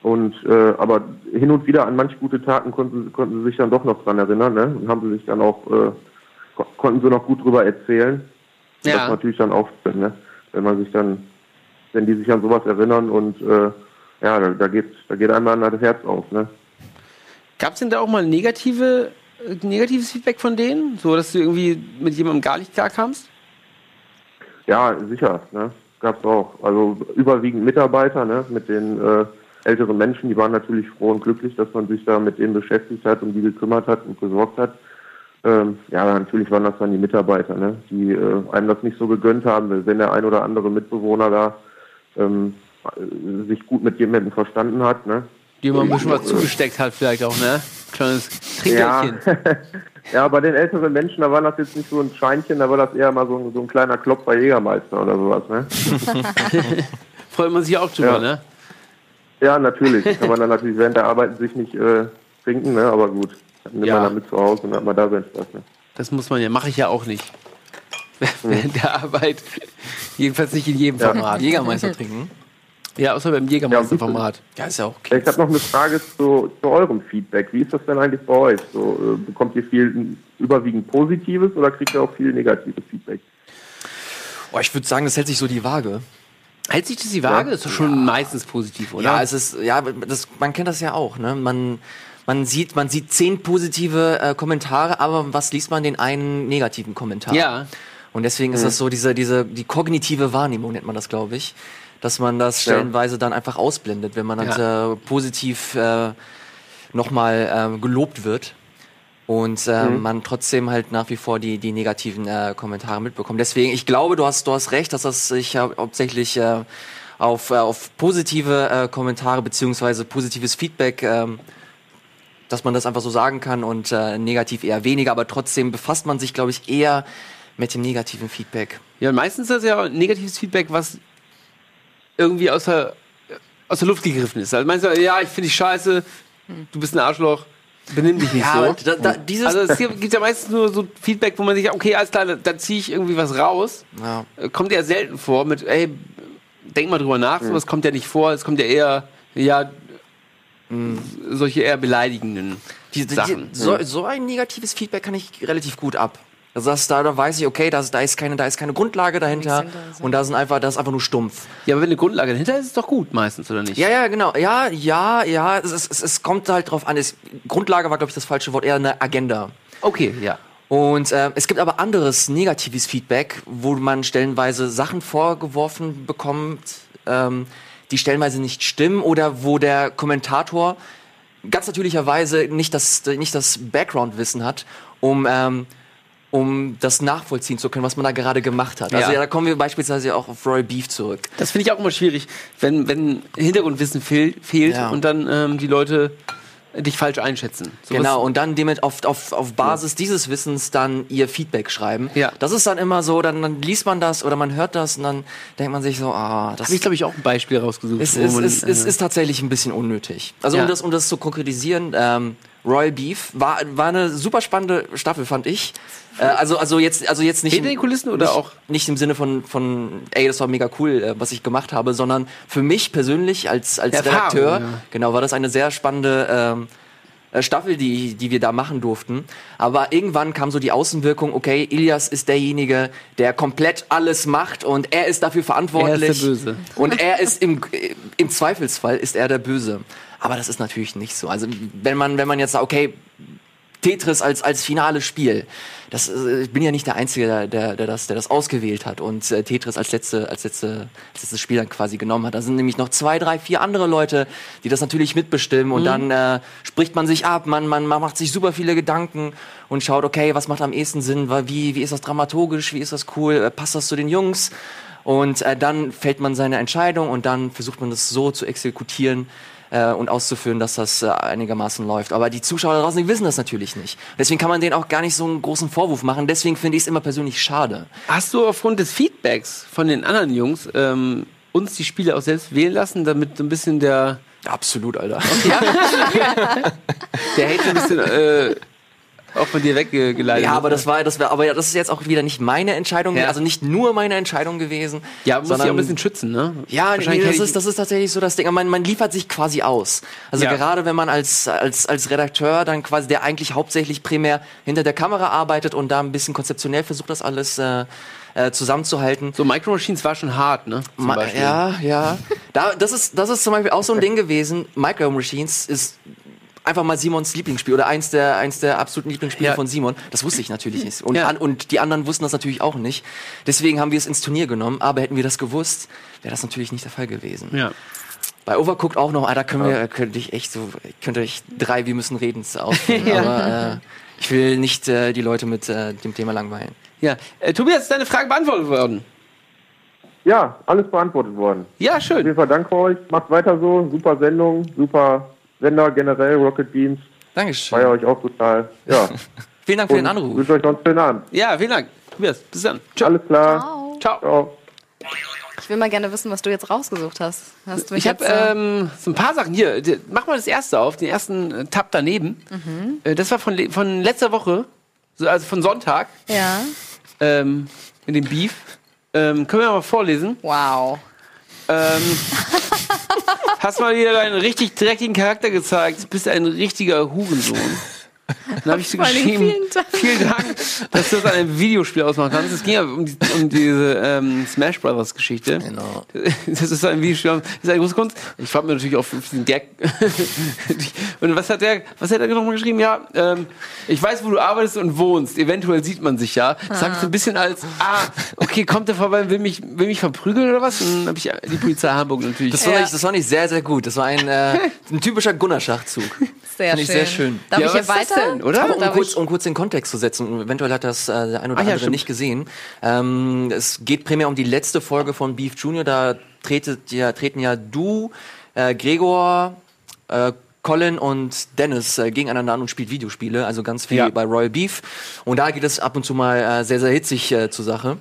Und äh, aber hin und wieder an manch gute Taten konnten, konnten sie sich dann doch noch dran erinnern, ne? Und haben sie sich dann auch, äh, ko- konnten sie noch gut drüber erzählen. Ja. Das natürlich dann auch ne? Wenn man sich dann, wenn die sich an sowas erinnern und äh, ja, da, da geht da geht einmal das Herz auf, ne? Gab es denn da auch mal negative, äh, negatives Feedback von denen? So, dass du irgendwie mit jemandem gar nicht klarkamst? Ja, sicher, ne? Gab's auch. Also überwiegend Mitarbeiter, ne? Mit den äh, älteren Menschen, die waren natürlich froh und glücklich, dass man sich da mit denen beschäftigt hat und die gekümmert hat und gesorgt hat. Ähm, ja, natürlich waren das dann die Mitarbeiter, ne? Die äh, einem das nicht so gegönnt haben, wenn der ein oder andere Mitbewohner da ähm, äh, sich gut mit jemandem verstanden hat, ne? Die immer ein bisschen was zugesteckt hat, vielleicht auch, ne? Kleines Trinkgärtchen. Ja. ja, bei den älteren Menschen, da war das jetzt nicht so ein Scheinchen, da war das eher mal so ein, so ein kleiner Klopfer Jägermeister oder sowas, ne? Freut man sich auch drüber, Ja. ne? Ja, natürlich. Kann man dann natürlich während der Arbeit sich nicht äh, trinken, ne? aber gut. Dann nimmt Ja. man dann mit zu Hause und hat man da seinen Spaß. Ne? Das muss man ja, mache ich ja auch nicht. Während der Arbeit. Jedenfalls nicht in jedem Ja. Format. Jägermeister trinken. Ja, außer beim Jägermeister-Format. Ja, ist ja auch Ja, Ich habe noch eine Frage zu, zu eurem Feedback. Wie ist das denn eigentlich bei euch? So, äh, bekommt ihr viel überwiegend Positives oder kriegt ihr auch viel negatives Feedback? Oh, ich würde sagen, das hält sich so die Waage. Hält sich das die Waage? Das ist doch schon meistens positiv, oder? Ja, es ist, ja, das, man kennt das ja auch, ne? Man, man sieht, man sieht zehn positive äh, Kommentare, aber was liest man den einen negativen Kommentar? Ja. Und deswegen ist das so diese, diese, die kognitive Wahrnehmung nennt man das, glaube ich, dass man das stellenweise dann einfach ausblendet, wenn man dann äh, positiv äh, nochmal ähm, gelobt wird. Und äh, man trotzdem halt nach wie vor die, die negativen äh, Kommentare mitbekommt. Deswegen, ich glaube, du hast, du hast recht, dass das sich hau- hauptsächlich äh, auf, äh, auf positive äh, Kommentare beziehungsweise positives Feedback, ähm, dass man das einfach so sagen kann und äh, negativ eher weniger, aber trotzdem befasst man sich, glaube ich, eher mit dem negativen Feedback. Ja, meistens ist das ja negatives Feedback, was irgendwie aus der, aus der Luft gegriffen ist. Also meinst du, ja, ich finde dich scheiße, du bist ein Arschloch, benimm dich nicht Ja, so. da, da, dieses, Also es gibt ja meistens nur so Feedback, wo man sich, okay, alles klar, da, da ziehe ich irgendwie was raus. ja. Äh, Kommt ja selten vor mit, ey, denk mal drüber nach, sowas kommt ja nicht vor. Es kommt ja eher, ja, solche eher beleidigenden Die, die, Sachen. so, so ein negatives Feedback kann ich relativ gut ab. Also das, da, da weiß ich, okay, das, da, ist keine, da ist keine Grundlage dahinter und da sind einfach, das ist einfach nur stumpf. Ja, aber wenn eine Grundlage dahinter ist, ist es doch gut meistens, oder nicht? Ja, ja, genau. Ja, ja, ja. Es, es, es, es kommt halt drauf an. Es, Grundlage war, glaube ich, das falsche Wort, eher eine Agenda. Okay, ja. Und äh, es gibt aber anderes negatives Feedback, wo man stellenweise Sachen vorgeworfen bekommt, ähm, die stellenweise nicht stimmen oder wo der Kommentator ganz natürlicherweise nicht das, nicht das Background-Wissen hat, um, ähm, um das nachvollziehen zu können, was man da gerade gemacht hat. Also Ja. ja, da kommen wir beispielsweise auch auf Royal Beef zurück. Das finde ich auch immer schwierig, wenn, wenn Hintergrundwissen fehl, fehlt Ja. und dann ähm, die Leute dich falsch einschätzen. Sowas- Genau, und dann damit auf, auf, auf Basis dieses Wissens dann ihr Feedback schreiben. Ja. Das ist dann immer so, dann, dann liest man das oder man hört das und dann denkt man sich so, ah, das Habe ich, glaube ich, auch ein Beispiel rausgesucht. es, es, man, es, es ist tatsächlich ein bisschen unnötig. Also Ja. um, das, um das zu konkretisieren, ähm, Royal Beef war, war eine super spannende Staffel, fand ich. Äh, also, also jetzt, also jetzt nicht Hinter den Kulissen oder nicht, auch- nicht im Sinne von, von, ey, das war mega cool, äh, was ich gemacht habe, sondern für mich persönlich als, als Erfahrung, Redakteur, ja. genau, war das eine sehr spannende ähm, äh, Staffel, die, die wir da machen durften. Aber irgendwann kam so die Außenwirkung, okay, Ilias ist derjenige, der komplett alles macht und er ist dafür verantwortlich. Er ist der Böse. Und er ist im, im Zweifelsfall ist er der Böse. Aber das ist natürlich nicht so. Also wenn man, wenn man jetzt sagt, okay, Tetris als, als finales Spiel. Das, äh, ich bin ja nicht der Einzige, der, der, der, das, der das ausgewählt hat und äh, Tetris als, letzte, als, letzte, als letztes Spiel dann quasi genommen hat. Da sind nämlich noch zwei, drei, vier andere Leute, die das natürlich mitbestimmen und dann äh, spricht man sich ab, man, man, man macht sich super viele Gedanken und schaut, okay, was macht am ehesten Sinn, wie, wie ist das dramaturgisch, wie ist das cool, äh, passt das zu den Jungs? Und äh, dann fällt man seine Entscheidung und dann versucht man das so zu exekutieren äh, und auszuführen, dass das äh, einigermaßen läuft. Aber die Zuschauer da draußen, die wissen das natürlich nicht. Deswegen kann man denen auch gar nicht so einen großen Vorwurf machen. Deswegen finde ich es immer persönlich schade. Hast du aufgrund des Feedbacks von den anderen Jungs ähm, uns die Spiele auch selbst wählen lassen, damit so ein bisschen der, Absolut, Alter. der Hate so ein bisschen äh, auch von dir weggeleitet Ja, aber das war, das war, aber ja, das ist jetzt auch wieder nicht meine Entscheidung, Ja. also nicht nur meine Entscheidung gewesen. Ja, muss sich auch sondern- ein bisschen schützen, ne? Ja, nee, das ist, das ist tatsächlich so das Ding. Man, man liefert sich quasi aus. Also Ja. gerade wenn man als, als, als Redakteur dann quasi, der eigentlich hauptsächlich primär hinter der Kamera arbeitet und da ein bisschen konzeptionell versucht, das alles äh, äh, zusammenzuhalten. So, Micro Machines war schon hart, ne? Zum Ma Beispiel. ja, ja. Da, das, ist, das ist zum Beispiel auch so ein Ding gewesen. Micro Machines ist einfach mal Simons Lieblingsspiel oder eins der, eins der absoluten Lieblingsspiele Ja. von Simon. Das wusste ich natürlich nicht. Und, Ja. an, und die anderen wussten das natürlich auch nicht. Deswegen haben wir es ins Turnier genommen. Aber hätten wir das gewusst, wäre das natürlich nicht der Fall gewesen. Ja. Bei Overcooked auch noch, ah, da können wir, könnte ich echt so, könnte ich drei, wir müssen reden, ausführen. Aber äh, ich will nicht äh, die Leute mit äh, dem Thema langweilen. ja. Äh, Tobias, ist deine Frage beantwortet worden? Ja, alles beantwortet worden. Ja, Auf schön. jeden Fall danke euch. Macht weiter so. Super Sendung, super Sender generell, Rocket Beans. Dankeschön. Feier euch auch total. Ja. Vielen Dank für den Anruf. Wünsche euch noch einen schönen Abend. Ja, vielen Dank. Tobias, bis dann. Ciao. Alles klar. Ciao. Ciao. Ich will mal gerne wissen, was du jetzt rausgesucht hast. hast du mich Ich habe äh, ähm, so ein paar Sachen hier. Mach mal das erste auf, den ersten äh, Tab daneben. Äh, das war von, von letzter Woche, so, also von Sonntag, ja. ähm, in dem Beef. Ähm, können wir mal vorlesen? Wow. Ähm, hast mal wieder deinen richtig dreckigen Charakter gezeigt. Bist ein richtiger Hurensohn. Dann habe ich so geschrieben, vielen Dank. vielen Dank, dass du das an einem Videospiel ausmachen kannst. Es ging ja um, die, um diese ähm, Smash Brothers Geschichte. Genau. Das ist ein Videospiel, das ist eine große Kunst. Ich frage mir natürlich auf diesen Gag. und was hat der, was hat er nochmal geschrieben? Ja, ähm, ich weiß, wo du arbeitest und wohnst. Eventuell sieht man sich ja. Das sagt so ein bisschen als, ah, okay, kommt der vorbei, will mich, will mich verprügeln oder was? Und dann habe ich die Polizei Hamburg natürlich. Das fand, Ja. ich, das fand ich sehr, sehr gut. Das war ein, äh, ein typischer Gunnar-Schachzug. Sehr schön. ich sehr schön. Darf Ja, ich was hier weiter? denn, oder? Aber um Darf kurz, ich- um kurz den Kontext zu setzen, eventuell hat das äh, der ein oder ja, andere stimmt. nicht gesehen. Ähm, es geht primär um die letzte Folge von Beef Junior. Da tretet ja, treten ja du, äh, Gregor, äh, Colin und Dennis äh, gegeneinander an und spielt Videospiele, also ganz viel Ja. bei Royal Beef. Und da geht es ab und zu mal äh, sehr, sehr hitzig äh, zur Sache.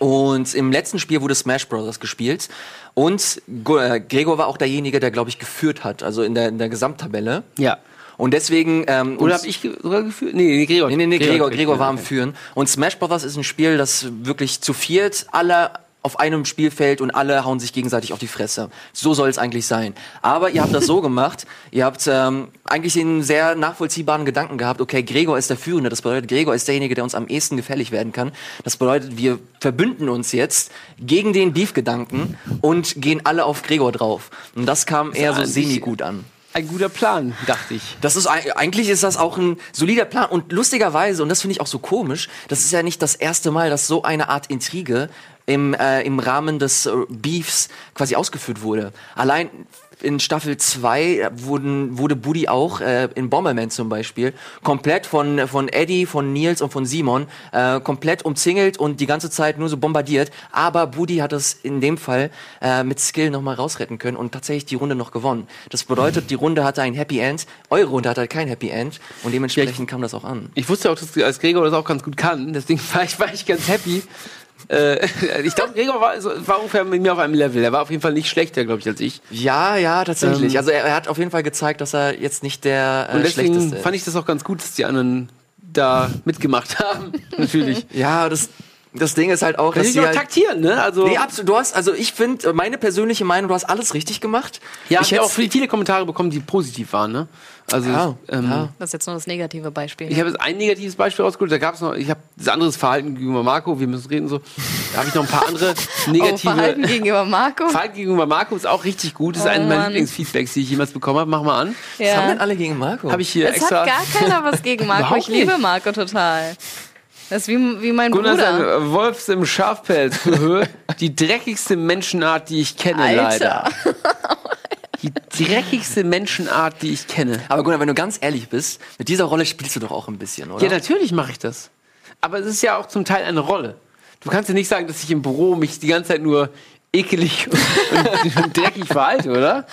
Und im letzten Spiel wurde Smash Bros. gespielt. Und äh, Gregor war auch derjenige, der, glaube ich, geführt hat, also in der, in der Gesamttabelle. ja. Und deswegen. Ähm, Oder habe ich sogar gefühlt? Nee, nee, Gregor. Nee, nee, nee, Gregor, Gregor war am. Führen. Und Smash Brothers ist ein Spiel, das wirklich zu viert alle auf einem Spielfeld und alle hauen sich gegenseitig auf die Fresse. So soll es eigentlich sein. Aber ihr habt das so gemacht, ihr habt ähm, eigentlich den sehr nachvollziehbaren Gedanken gehabt, okay, Gregor ist der Führende, das bedeutet, Gregor ist derjenige, der uns am ehesten gefällig werden kann. Das bedeutet, wir verbünden uns jetzt gegen den Beef-Gedanken und gehen alle auf Gregor drauf. Und das kam eher so semi-gut an. Ein guter Plan, dachte ich. Das ist ei- eigentlich ist das auch ein solider Plan und lustigerweise und das finde ich auch so komisch. Das ist ja nicht das erste Mal, dass so eine Art Intrige im äh, im Rahmen des äh, Beefs quasi ausgeführt wurde. Allein in Staffel 2 wurden, wurde Buddy auch äh, in Bomberman zum Beispiel komplett von, von Eddie, von Nils und von Simon äh, komplett umzingelt und die ganze Zeit nur so bombardiert. Aber Buddy hat es in dem Fall äh, mit Skill nochmal rausretten können und tatsächlich die Runde noch gewonnen. Das bedeutet, die Runde hatte ein Happy End, eure Runde hatte halt kein Happy End und dementsprechend kam das auch an. Ich wusste auch, dass als Gregor das auch ganz gut kann, deswegen war ich, war ich ganz happy. Äh, ich glaube, Gregor war, war ungefähr mit mir auf einem Level. Er war auf jeden Fall nicht schlechter, glaube ich, als ich. Ja, ja, tatsächlich. Ähm, also er, er hat auf jeden Fall gezeigt, dass er jetzt nicht der Und äh, deswegen schlechteste fand ich das auch ganz gut, dass die anderen da mitgemacht haben. Natürlich. Ja, das Das Ding ist halt auch, dass Natürlich sie auch halt, taktieren, ne? Also, Nee, absolut. Du hast, also ich finde, meine persönliche Meinung, du hast alles richtig gemacht. ja, ich ich habe hätte auch viele, viele Kommentare bekommen, die positiv waren, ne? Also, Ja, ähm, ja. Das ist jetzt nur das negative Beispiel. Ich habe jetzt ein negatives Beispiel rausgeholt. Da gab es noch, ich habe das anderes Verhalten gegenüber Marco, wir müssen reden so. Da habe ich noch ein paar andere oh, negative. Verhalten gegenüber Marco. Verhalten gegenüber Marco ist auch richtig gut. Das ist Oh, einer meiner. Lieblingsfeedbacks, die ich jemals bekommen habe. Mach mal an. Was haben Ja. denn alle gegen Marco? Habe ich hier Es extra. hat gar keiner was gegen Marco. Ich liebe. Marco total. Das ist wie, wie mein Gunnar Bruder. sein Wolfs im Schafpelz. die dreckigste Menschenart, die ich kenne, Alter. leider. Die dreckigste Menschenart, die ich kenne. Aber Gunnar, wenn du ganz ehrlich bist, mit dieser Rolle spielst du doch auch ein bisschen, oder? Ja, natürlich mache ich das. Aber es ist ja auch zum Teil eine Rolle. Du kannst ja nicht sagen, dass ich im Büro mich die ganze Zeit nur ekelig und, und dreckig verhalte, oder?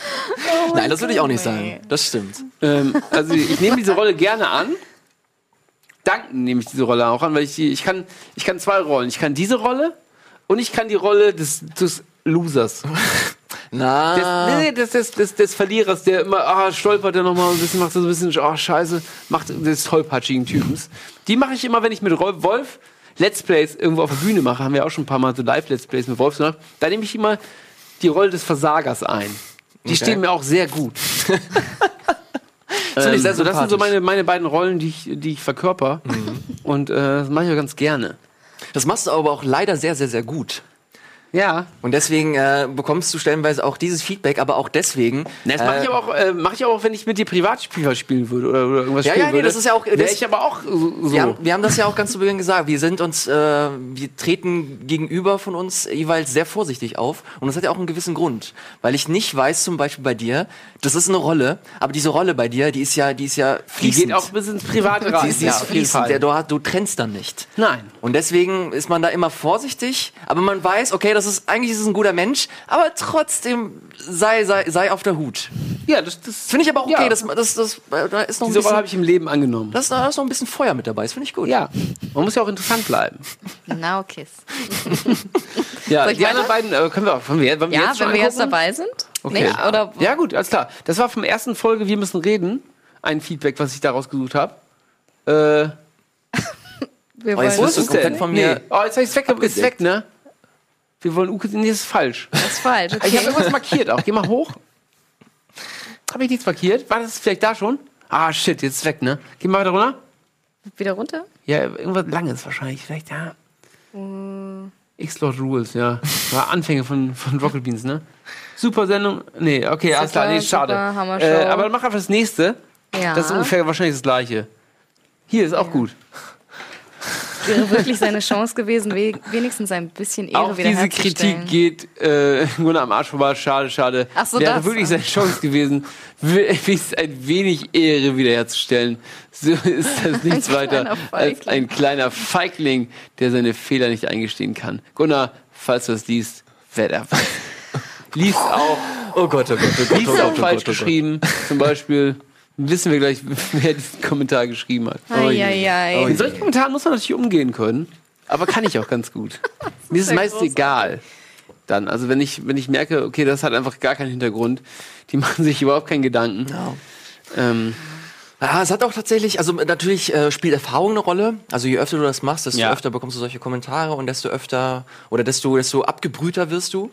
Nein, das würde ich auch nicht Nee. sagen. Das stimmt. Ähm, also ich nehme diese Rolle gerne an. Danken nehme ich diese Rolle auch an, weil ich die, ich kann, ich kann zwei Rollen. Ich kann diese Rolle und ich kann die Rolle des, des Losers. Des, Na, nee, nee, des, des, des, des Verlierers, der immer, ah, stolpert der nochmal ein bisschen, macht so ein bisschen, oh, scheiße, macht des tollpatschigen Typens. Die mache ich immer, wenn ich mit Rolf, Wolf Let's Plays irgendwo auf der Bühne mache, haben wir auch schon ein paar Mal so Live-Let's Plays mit Wolf gemacht. Da nehme ich immer die Rolle des Versagers ein. Die stehen mir auch sehr gut. finde ich sehr Ähm, so, das sind so meine, meine beiden Rollen, die ich, die ich verkörper. Und äh, das mache ich auch ganz gerne. das machst du aber auch leider sehr, sehr, sehr gut. Ja. Und deswegen äh, bekommst du stellenweise auch dieses Feedback, aber auch deswegen. Na, Das mache äh, ich aber auch, äh, mach ich auch, wenn ich mit dir Privatspiel spielen würde oder, oder irgendwas Ja, spielen ja, nee, würde. das ist ja auch- Wäre das- ich aber auch so. Wir haben, wir haben das ja auch ganz zu Beginn gesagt. Wir sind uns, äh, wir treten gegenüber von uns jeweils sehr vorsichtig auf. Und das hat ja auch einen gewissen Grund. Weil ich nicht weiß, zum Beispiel bei dir, das ist eine Rolle, aber diese Rolle bei dir, die ist ja, die ist ja die fließend. geht auch bis ins Private rein. die ist, die ja, ist fließend. Du, hast- du trennst dann nicht. Nein. Und deswegen ist man da immer vorsichtig, aber man weiß, okay, das ist eigentlich ist es ein guter Mensch, aber trotzdem sei, sei, sei auf der Hut. Ja, das, das Finde ich aber auch okay, Ja. das, das, das, äh, da ist noch ein Diese Rolle habe bisschen, ich im Leben angenommen. das, da ist noch ein bisschen Feuer mit dabei, das finde ich gut. ja, man muss ja auch interessant bleiben. Now kiss. Ja, die anderen beiden äh, können wir auch. Wollen wir, wollen wir Ja, jetzt wenn wir jetzt dabei sind. Okay. Nee, oder Ja, gut, alles klar. Das war vom ersten Folge Wir müssen reden. Ein Feedback, was ich daraus gesucht habe. Äh, wir Oh, jetzt wirst du komplett von mir Nee. Oh, jetzt habe ich es weg. Ist weg, ne? Wir wollen Uke. Nee, das ist falsch. Das ist falsch. Ich habe Okay. irgendwas markiert auch. Geh mal hoch. Habe ich nichts markiert? War das vielleicht da schon? Ah, shit, jetzt ist weg, ne? Geh mal weiter runter. Wieder runter? Ja, irgendwas Langes wahrscheinlich. Vielleicht, ja. X-Lord Rules, ja. War Anfänge von, von Rocket Beans, ne? Super Sendung. Nee, okay, alles klar. Nee, super, schade. Show. Äh, aber mach einfach das nächste. Ja. Das ist ungefähr wahrscheinlich das gleiche. Hier ist auch gut. Wäre wirklich seine Chance gewesen, we wenigstens ein bisschen Ehre Auch wieder diese Kritik geht äh, nur am Arsch vorbei. Schade, schade. Ach so, Wäre das. wirklich seine Chance gewesen, wenigstens ein wenig Ehre wiederherzustellen. So ist das nichts Ein weiter als ein kleiner Feigling, der seine Fehler nicht eingestehen kann. Gunnar, falls du das liest, wer der Liest auch, Oh Gott, oh Gott, oh Gott, oh auch Gott, oh falsch Gott, oh Gott. geschrieben. Zum Beispiel wissen wir gleich, wer diesen Kommentar geschrieben hat. Mit solchen Kommentaren muss man natürlich umgehen können. Aber kann ich auch ganz gut. Mir ist es meist großartig. egal. Dann, also wenn ich, wenn ich merke, okay, das hat einfach gar keinen Hintergrund, die machen sich überhaupt keinen Gedanken. Ähm, Ja, es hat auch tatsächlich, also natürlich äh, spielt Erfahrung eine Rolle. Also je öfter du das machst, desto Ja. öfter bekommst du solche Kommentare und desto öfter oder desto, desto abgebrühter wirst du.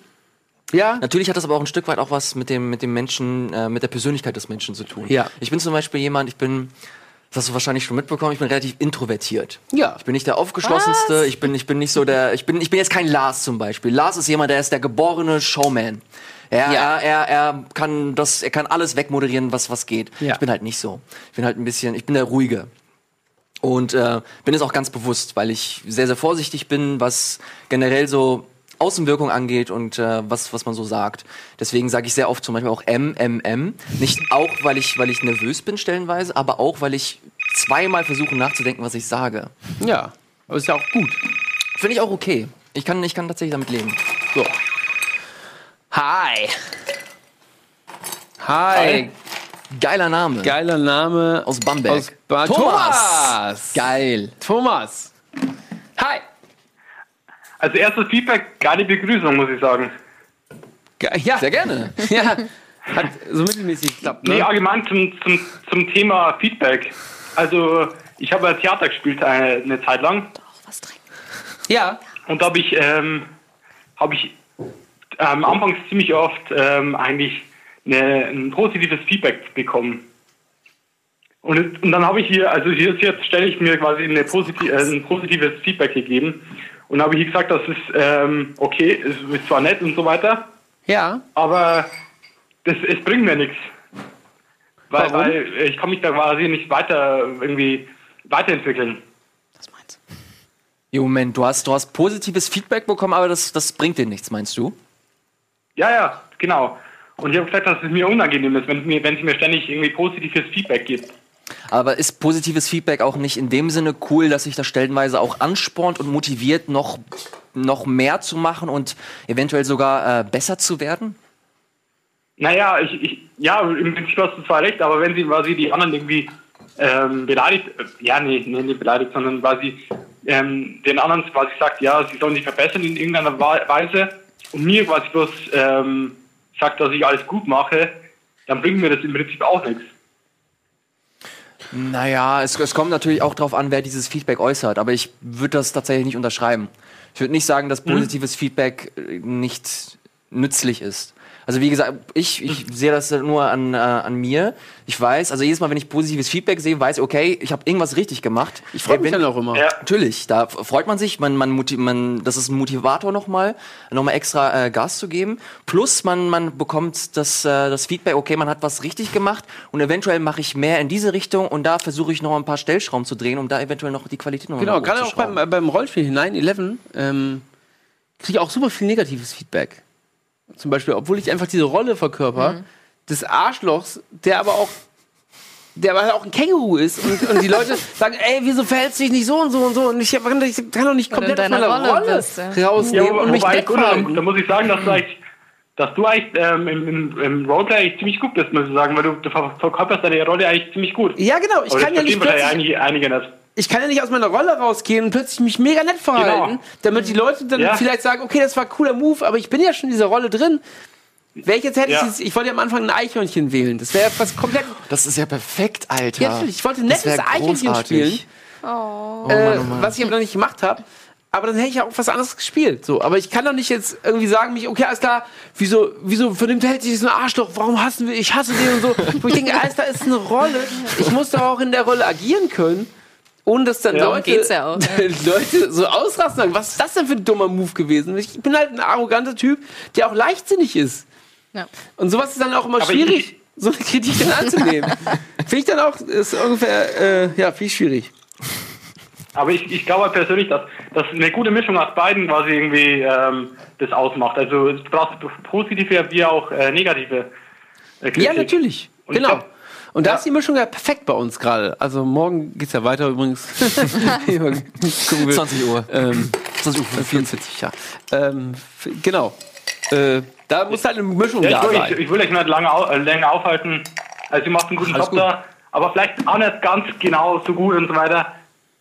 Ja, Natürlich hat das aber auch ein Stück weit auch was mit dem, mit dem Menschen, äh, mit der Persönlichkeit des Menschen zu tun. Ja. Ich bin zum Beispiel jemand, ich bin, das hast du wahrscheinlich schon mitbekommen, ich bin relativ introvertiert. Ja. Ich bin nicht der aufgeschlossenste, ich bin, ich bin nicht so der, ich bin, ich bin jetzt kein Lars zum Beispiel. Lars ist jemand, der ist der geborene Showman. Er, Ja. er, er, er kann das, er kann alles wegmoderieren, was, was geht. Ja. Ich bin halt nicht so. Ich bin halt ein bisschen, ich bin der Ruhige. Und äh, bin es auch ganz bewusst, weil ich sehr, sehr vorsichtig bin, was generell so Außenwirkung angeht und äh, was, was man so sagt. Deswegen sage ich sehr oft zum Beispiel auch M, M, M. Nicht auch, weil ich, weil ich nervös bin stellenweise, aber auch, weil ich zweimal versuche nachzudenken, was ich sage. ja. Aber ist ja auch gut. Finde ich auch okay. Ich kann, ich kann tatsächlich damit leben. So. Hi. Hi. Geiler Name. Geiler Name. Aus Bamberg. Aus ba Thomas. Thomas. Geil. Thomas. Hi. Also erstes Feedback, die Begrüßung, muss ich sagen. Ge ja. Sehr gerne. Ja. Hat so mittelmäßig geklappt, ne? Nee, allgemein zum, zum, zum Thema Feedback. Also ich habe ja Theater gespielt eine, eine Zeit lang. Was trinken? Ja. und da habe ich, ähm, hab ich ähm, anfangs ziemlich oft ähm, eigentlich eine, ein positives Feedback bekommen. Und, und dann habe ich hier, also hier jetzt stelle ich mir quasi eine positiv, äh, ein positives Feedback gegeben und habe ich gesagt, das ist ähm, okay, es ist zwar nett und so weiter, Ja. aber das, es bringt mir nichts. Weil, Warum? weil ich kann mich da quasi nicht weiter irgendwie weiterentwickeln. Was meinst du? Jo, Moment, du hast, du hast positives Feedback bekommen, aber das, das bringt dir nichts, meinst du? Ja, ja, genau. Und ich habe gesagt, dass es mir unangenehm ist, wenn, mir, wenn sie mir ständig irgendwie positives Feedback gibt. Aber ist positives Feedback auch nicht in dem Sinne cool, dass sich das stellenweise auch anspornt und motiviert, noch, noch mehr zu machen und eventuell sogar äh, besser zu werden? Naja, ich, ich, ja, im Prinzip hast du zwar recht, aber wenn sie quasi die anderen irgendwie ähm, beleidigt, äh, ja, nee, nee, nicht beleidigt, sondern quasi ähm, den anderen quasi sagt, ja, sie sollen sich verbessern in irgendeiner Weise und mir quasi bloß ähm, sagt, dass ich alles gut mache, dann bringt mir das im Prinzip auch nichts. Naja, es, es kommt natürlich auch darauf an, wer dieses Feedback äußert, aber ich würde das tatsächlich nicht unterschreiben. Ich würde nicht sagen, dass positives Feedback äh, nicht nützlich ist. Also wie gesagt, ich, ich sehe das nur an, äh, an mir. Ich weiß, also jedes Mal, wenn ich positives Feedback sehe, weiß ich, okay, ich habe irgendwas richtig gemacht. Ich freue mich Wenn- dann auch immer. Ja. Natürlich, da freut man sich, man, man, man, das ist ein Motivator nochmal, nochmal extra äh, Gas zu geben. Plus man, man bekommt das, äh, das Feedback, okay, man hat was richtig gemacht und eventuell mache ich mehr in diese Richtung und da versuche ich noch ein paar Stellschrauben zu drehen, um da eventuell noch die Qualität noch Genau, gerade zu auch beim, beim Rollenspiel 9-11 ähm, kriege ich auch super viel negatives Feedback. Zum Beispiel, obwohl ich einfach diese Rolle verkörper, des Arschlochs, der aber auch der aber auch ein Känguru ist und, und die Leute sagen, ey, wieso verhältst du dich nicht so und so und so und ich kann, ich kann doch nicht komplett aus deiner meiner Rolle Rolle, bist, ja. rausnehmen wo- und mich wegfahren. da muss ich sagen, dass du eigentlich, dass du eigentlich ähm, im, im, im Roleplay eigentlich ziemlich gut bist, muss ich sagen, weil du, du ver- verkörperst deine Rolle eigentlich ziemlich gut. Ja, genau, ich Aber kann ja nicht plötzlich, einige, einige nicht. Ich kann ja nicht aus meiner Rolle rausgehen und plötzlich mich mega nett verhalten, Genau. damit die Leute dann Ja. vielleicht sagen, okay, das war ein cooler Move, aber ich bin ja schon in dieser Rolle drin. Wäre ich jetzt hätte Ja. ich, ich wollte ja am Anfang ein Eichhörnchen wählen. Das wäre was komplett. Das ist ja perfekt, Alter. Ja, natürlich. Ich wollte ein nettes Eichhörnchen spielen. Oh, äh, Mann, oh Mann. was ich aber noch nicht gemacht habe. Aber dann hätte ich ja auch was anderes gespielt. So, aber ich kann doch nicht jetzt irgendwie sagen, mich, okay, alles klar, wieso, wieso vernimmt hält sich so ein Arschloch, warum hassen wir, ich hasse den und so. Wo ich denke, alles da ist eine Rolle. Ich muss doch auch in der Rolle agieren können. Ohne dass dann Ja. Leute, geht's ja auch, ja. Leute so ausrasten sagen, was ist das denn für ein dummer Move gewesen? Ich bin halt ein arroganter Typ, der auch leichtsinnig ist. Ja. Und sowas ist dann auch immer Aber ich- schwierig, so eine Kritik dann anzunehmen. Finde ich dann auch, ist ungefähr, äh, ja, viel schwierig. Aber ich, ich glaube persönlich, dass, dass eine gute Mischung aus beiden quasi irgendwie ähm, das ausmacht. Also es braucht positive wie auch äh, negative äh, Kritik. Ja, natürlich. Und ich genau. Und da ja. ist die Mischung ja perfekt bei uns gerade. Also morgen geht's ja weiter übrigens. Gucken wir. 20 Uhr. Ähm, 20 Uhr. 44, ja. Ähm, genau. Äh, da muss halt eine Mischung Ja, da ich, will, sein. ich, ich will euch nicht lange, äh, länger aufhalten. Also ihr macht einen guten Alles Job gut. da, aber vielleicht auch nicht ganz genau so gut und so weiter.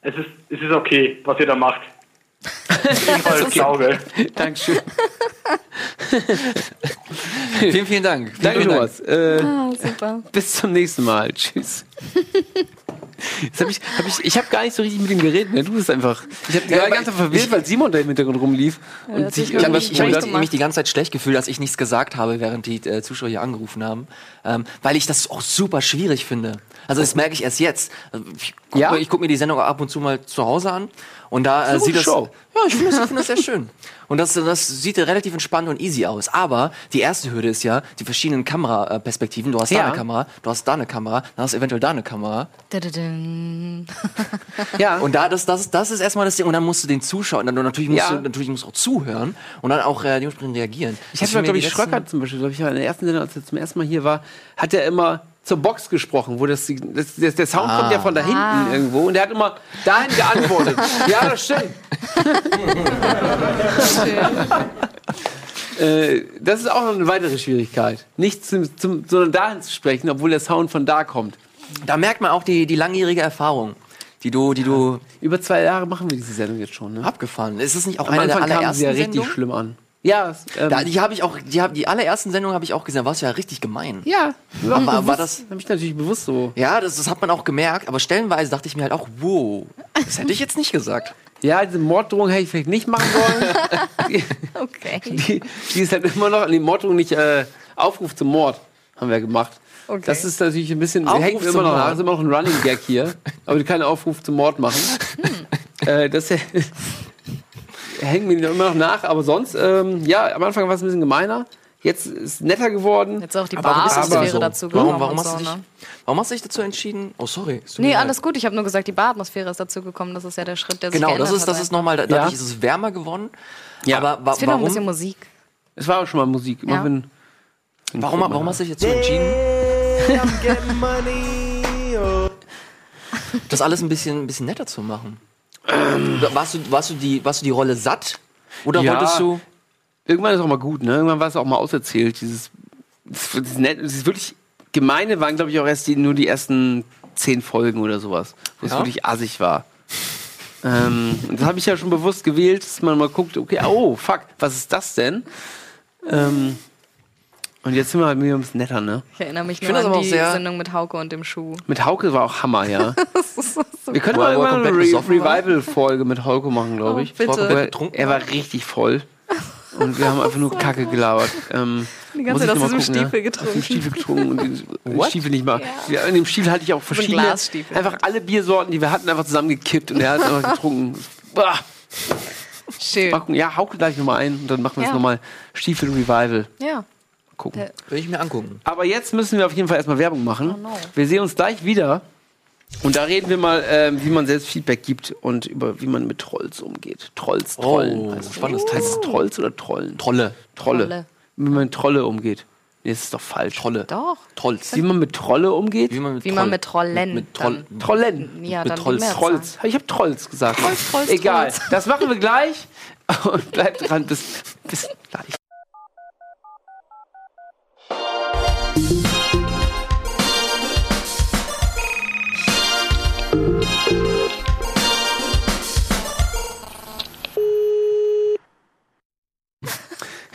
Es ist, es ist okay, was ihr da macht. Jedenfalls glaube. Dankeschön. Vielen, vielen Dank. Vielen, Danke, vielen Dank. Thomas. Äh, Ah, super. bis zum nächsten Mal. Tschüss. Jetzt hab ich hab ich, ich habe gar nicht so richtig mit ihm geredet. Ne? Du bist einfach. Ich habe Ja, ja, aber ganz verwirrt, weil Simon da im Hintergrund rumlief und hat sich Ich habe mich, ich hab mich, die ganze Zeit schlecht gefühlt, dass ich nichts gesagt habe, während die äh, Zuschauer hier angerufen haben, ähm, weil ich das auch super schwierig finde. Also das merke ich erst jetzt. Also, Ich Ja? ich guck mir die Sendung ab und zu mal zu Hause an und da äh, sieht das. Show. Ja, ich finde das, ich find das sehr schön. Und das, das sieht relativ entspannt und easy aus. Aber die erste Hürde ist ja die verschiedenen Kameraperspektiven. Du hast da Ja. eine Kamera, du hast da eine Kamera, dann hast du eventuell da eine Kamera. Ja. Und da, das, das, das ist erstmal das Ding. Und dann musst du den zuschauen. Dann, natürlich, musst Ja. du, natürlich musst du auch zuhören und dann auch äh, dementsprechend reagieren. Ich mir glaube die ich, Schröcker zum Beispiel, glaube ich, in der ersten Sendung, als er zum ersten Mal hier war, hat er immer zur Box gesprochen, wo das, das, das der Sound kommt ja von da hinten irgendwo und er hat immer dahin geantwortet. ja, das stimmt. äh, das ist auch noch eine weitere Schwierigkeit. Nicht zum, zum, sondern dahin zu sprechen, obwohl der Sound von da kommt. Da merkt man auch die, die langjährige Erfahrung, die du, die du Über zwei Jahre machen wir diese Sendung jetzt schon. Ne? abgefahren. Ist es nicht auch Am eine der Anfang kam allerersten sie ja richtig Sendungen? schlimm an. Ja, es, ähm, Da, die habe ich auch, die, hab, die allerersten Sendungen habe ich auch gesehen. Da warst du ja richtig gemein. ja, war, war bewusst, das- Hab ich natürlich bewusst so. Ja, das, das hat man auch gemerkt. Aber stellenweise dachte ich mir halt auch, wow, das hätte ich jetzt nicht gesagt. Ja, diese Morddrohung hätte ich vielleicht nicht machen sollen. Okay. die, die ist halt immer noch, die Morddrohung nicht, äh, Aufruf zum Mord haben wir gemacht. Okay. Das ist natürlich ein bisschen, Aufruf hängt immer noch nach, ist immer noch ein Running Gag hier. Aber keinen Aufruf zum Mord machen. Hm. äh, das hängt mir immer noch nach, aber sonst, ähm, ja, am Anfang war es ein bisschen gemeiner. Jetzt ist es netter geworden. Jetzt auch die Bar-Atmosphäre so. dazu Warum, gekommen. warum, und hast so, du dich, ne? warum hast du dich dazu entschieden? Oh, sorry. Nee, leid. alles gut. Ich habe nur gesagt, die Bar-Atmosphäre ist dazu gekommen. Das ist ja der Schritt, der sich Genau, das ist, das ist nochmal, dadurch Ja. ist es wärmer geworden. Ja. Aber wa Es fehlt noch ein bisschen warum, Musik. Es war auch schon mal Musik. Ja. wenn, wenn warum, warum hast du dich dazu entschieden, das alles ein bisschen, ein bisschen netter zu machen? Warst, du, warst, du die, warst du die Rolle satt? Oder Ja. wolltest du... Irgendwann ist auch mal gut, ne? Irgendwann war es auch mal auserzählt. Dieses, das, ist nett, das ist wirklich gemeine waren, glaube ich, auch erst die, nur die ersten zehn Folgen oder sowas, wo es Ja? wirklich assig war. Ähm, das habe ich ja schon bewusst gewählt, dass man mal guckt, okay, oh, fuck, was ist das denn? Ähm, und jetzt sind wir halt mir ein bisschen netter, ne? Ich erinnere mich find nur das an aber auch die sehr- Sendung mit Hauke und dem Schuh. Mit Hauke war auch Hammer, ja. So, Wir können mal irgendwann eine Re? Revival-Folge mit Hauke machen, glaube Oh, ich. bitte. Aber betrunken? er war richtig voll. Und wir haben einfach nur Kacke gelabert. Ähm, Die ganze Zeit ich aus diesem gucken, Stiefel ja. Aus dem getrunken. Stiefel getrunken und den? Stiefel nicht mal. Ja. in dem Stiefel hatte ich auch verschiedene. Glasstiefel. Einfach alle Biersorten, die wir hatten, einfach zusammengekippt und er hat einfach getrunken. Bah. schön. Ja, Hauke gleich nochmal ein und dann machen wir jetzt Ja. nochmal Stiefel Revival. Ja. Gucken. Will ich mir angucken. Aber jetzt müssen wir auf jeden Fall erstmal Werbung machen. Oh no. Wir sehen uns gleich wieder. Und da reden wir mal, ähm, wie man selbst Feedback gibt und über wie man mit Trolls umgeht. Trolls, Trollen. Oh, heißt es. spannendes Heißt es Trolls oder Trollen? Trolle. Trolle. Trolle. Wie man mit Trolle umgeht. Nee, das ist doch falsch. Trolle. Doch. Trolls. Wie man mit Trolle umgeht? Wie man mit, Wie man Troll- mit Trollen Mit, mit Troll dann- Trollen. Ja, Mit dann Trolls. Trolls. Ich habe Trolls gesagt. Trolls, Trolls, Egal. Trolls. Das machen wir gleich. Und bleibt dran. Bis, bis gleich.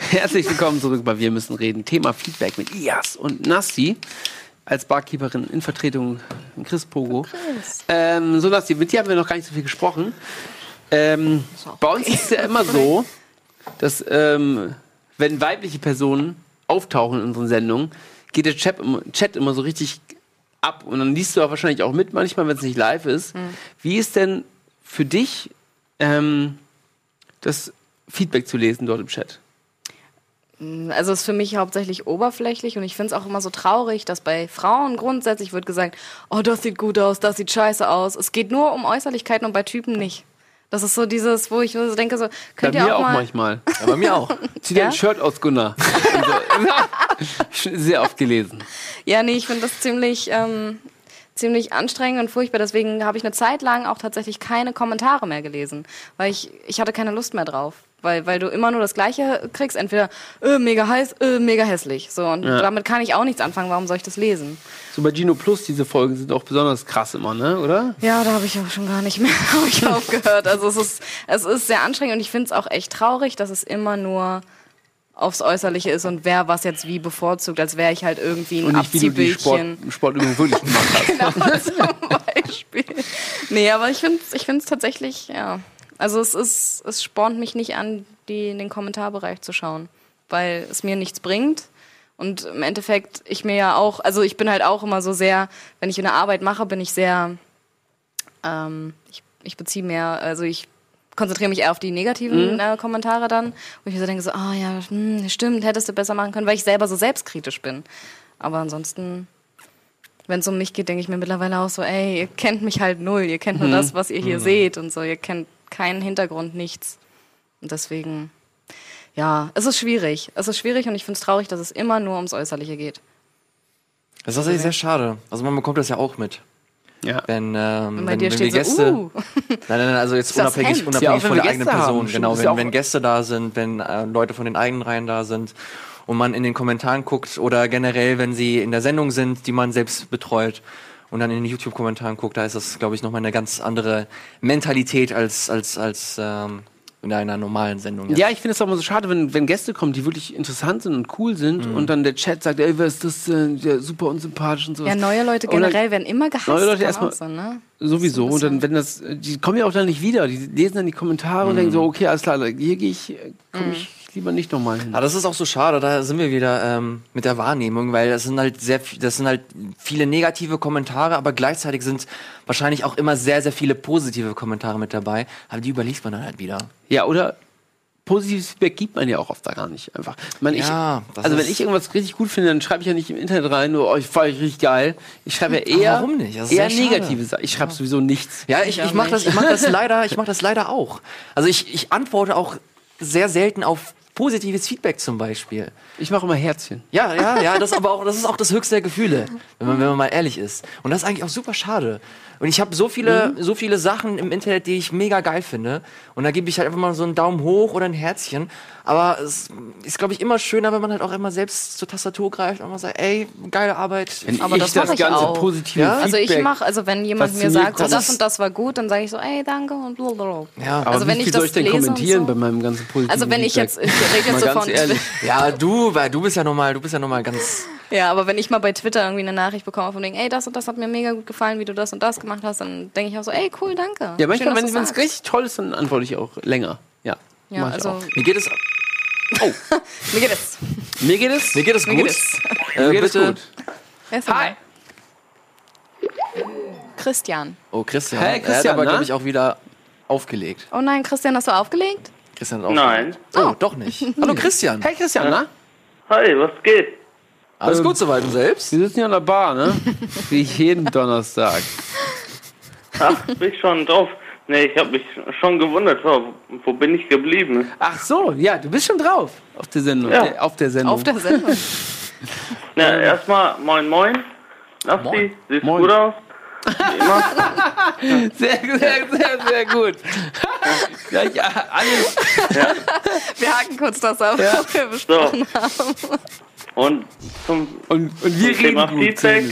Herzlich willkommen zurück bei Wir müssen reden. Thema Feedback mit Ias und Nasti als Barkeeperin in Vertretung von Chris Pogo. Ähm, so, Nasti, mit dir haben wir noch gar nicht so viel gesprochen. Ähm, bei uns ist es ja immer so, dass ähm, wenn weibliche Personen auftauchen in unseren Sendungen, geht der Chat immer, Chat immer so richtig ab. Und dann liest du auch wahrscheinlich auch mit, manchmal, wenn es nicht live ist. Wie ist denn für dich ähm, das Feedback zu lesen dort im Chat? Also es ist für mich hauptsächlich oberflächlich und ich finde es auch immer so traurig, dass bei Frauen grundsätzlich wird gesagt, oh, das sieht gut aus, das sieht scheiße aus. Es geht nur um Äußerlichkeiten und bei Typen nicht. Das ist so dieses, wo ich so denke, so, Bei könnt ihr mir auch, auch mal... manchmal. Ja, bei mir auch. Zieh dir Ja? ein Shirt aus, Gunnar. Sehr oft gelesen. Ja, nee, ich finde das ziemlich, ähm, ziemlich anstrengend und furchtbar. Deswegen habe ich eine Zeit lang auch tatsächlich keine Kommentare mehr gelesen, weil ich, ich hatte keine Lust mehr drauf. Weil, weil du immer nur das Gleiche kriegst, entweder äh, mega heiß, äh, mega hässlich. So, und Ja. damit kann ich auch nichts anfangen. Warum soll ich das lesen? So bei Gino Plus, diese Folgen sind auch besonders krass immer, ne? Oder? Ja, da habe ich auch schon gar nicht mehr aufgehört. Also es ist, es ist sehr anstrengend und ich finde es auch echt traurig, dass es immer nur aufs Äußerliche ist und wer was jetzt wie bevorzugt, als wäre ich halt irgendwie ein Und nicht, wie du die Sport, Abziehbildchen. Sportübung wirklich gemacht hast. Genau, zum Beispiel. Nee, aber ich finde es ich find's tatsächlich, ja. Also es ist, es spornt mich nicht an, die in den Kommentarbereich zu schauen, weil es mir nichts bringt. Und im Endeffekt, ich mir ja auch, also ich bin halt auch immer so sehr, wenn ich eine Arbeit mache, bin ich sehr, ähm, ich, ich beziehe mehr, also ich konzentriere mich eher auf die negativen äh, Kommentare dann, wo ich mir so denke, so, ah ja, hm, stimmt, hättest du besser machen können, weil ich selber so selbstkritisch bin. Aber ansonsten, wenn es um mich geht, denke ich mir mittlerweile auch so, ey, ihr kennt mich halt null, ihr kennt nur das, was ihr hier seht und so, ihr kennt keinen Hintergrund, nichts. Und deswegen, ja, es ist schwierig. Es ist schwierig und ich finde es traurig, dass es immer nur ums Äußerliche geht. Das ist tatsächlich sehr schade. Also man bekommt das ja auch mit. Ja. Wenn, ähm, wenn, dir wenn steht wir Gäste. so, uh, Nein, nein, nein, also jetzt unabhängig, unabhängig Ja, wenn von der eigenen Person. haben, genau, wenn, wenn Gäste da sind, wenn äh, Leute von den eigenen Reihen da sind und man in den Kommentaren guckt oder generell, wenn sie in der Sendung sind, die man selbst betreut und dann in den YouTube-Kommentaren guckt, da ist das, glaube ich, nochmal eine ganz andere Mentalität als, als, als ähm, in einer normalen Sendung. jetzt. Ja, ich finde es auch immer so schade, wenn, wenn Gäste kommen, die wirklich interessant sind und cool sind und dann der Chat sagt, ey, wer ist das denn? Ja, super unsympathisch und sowas. ja, neue Leute dann- generell werden immer gehasst. Neue Leute erstmal- sein, ne? Sowieso. Und dann, wenn das, die kommen ja auch dann nicht wieder. Die lesen dann die Kommentare und denken so, okay, alles klar, hier gehe ich, komme ich lieber nicht nochmal hin. Ja, das ist auch so schade, da sind wir wieder ähm, mit der Wahrnehmung, weil das sind halt sehr, das sind halt viele negative Kommentare, aber gleichzeitig sind wahrscheinlich auch immer sehr, sehr viele positive Kommentare mit dabei, aber die überliest man dann halt wieder. Ja, oder positives Feedback gibt man ja auch oft da gar nicht einfach. Meine, Ja, ich, das also wenn ich irgendwas richtig gut finde, dann schreibe ich ja nicht im Internet rein, nur, oh, ich fand ich richtig geil. Ich schreibe ja eher, warum nicht? Das ist eher negative Sachen. Ich schreibe sowieso nichts. Ja, ich, ich mache das, ich mach das leider, ich mache das leider auch. Also ich, ich antworte auch sehr selten auf positives Feedback zum Beispiel. Ich mache immer Herzchen. Ja, ja, ja, das ist aber auch, das ist auch das höchste der Gefühle, wenn man, wenn man mal ehrlich ist. Und das ist eigentlich auch super schade. Und ich habe so viele, so viele Sachen im Internet, die ich mega geil finde. Und da gebe ich halt einfach mal so einen Daumen hoch oder ein Herzchen. Aber es ist, glaube ich, immer schöner, wenn man halt auch immer selbst zur Tastatur greift und mal sagt, ey, geile Arbeit. Wenn Aber ich das das, mach ich ganze auch. positive Ja? Feedback... Also ich mache, also wenn jemand mir sagt, so, das und das war gut, dann sage ich so, ey, danke und blablabla. Ja. aber also wie wenn viel ich soll das ich denn lese und kommentieren so? bei meinem ganzen positiven Also wenn ich jetzt, ich rede jetzt so von, ehrlich. Ja, du, weil du bist ja nochmal, du bist ja noch mal ganz. Ja, aber wenn ich mal bei Twitter irgendwie eine Nachricht bekomme von dem, ey, das und das hat mir mega gut gefallen, wie du das und das gemacht hast, dann denke ich auch so, ey, cool, danke. Ja, manchmal, Schön, wenn es richtig toll ist, dann antworte ich auch länger. Ja, Ja, mach ich also auch. Mir geht es, mir geht es. Mir geht es... mir geht es Mir gut. geht es. Äh, Mir geht es gut. Hi. Christian. Oh, Christian. Hey, er hat Christian, aber, glaube ich, auch wieder aufgelegt. Oh nein, Christian, hast du aufgelegt? Christian hat aufgelegt. Nein. Oh, doch nicht. Hallo Christian. Hey Christian, na? Hi, was geht? Alles Ähm, gut soweit und selbst? Wir sitzen hier an der Bar, ne? Wie jeden Donnerstag. Ach, bin ich schon drauf. Nee, ich habe mich schon gewundert, wo, wo bin ich geblieben? Ach so, ja, du bist schon drauf auf der Sendung. Ja. Äh, auf der Sendung. Auf der Sendung. Na, erstmal moin moin. Nafti, siehst Moin. gut aus. Wie immer. Sehr, sehr, sehr, sehr gut. Gleich äh, alles. Wir haken kurz das auf, Ja. was wir besprochen So. Und zum, Und, und wir zum Thema. Feedback.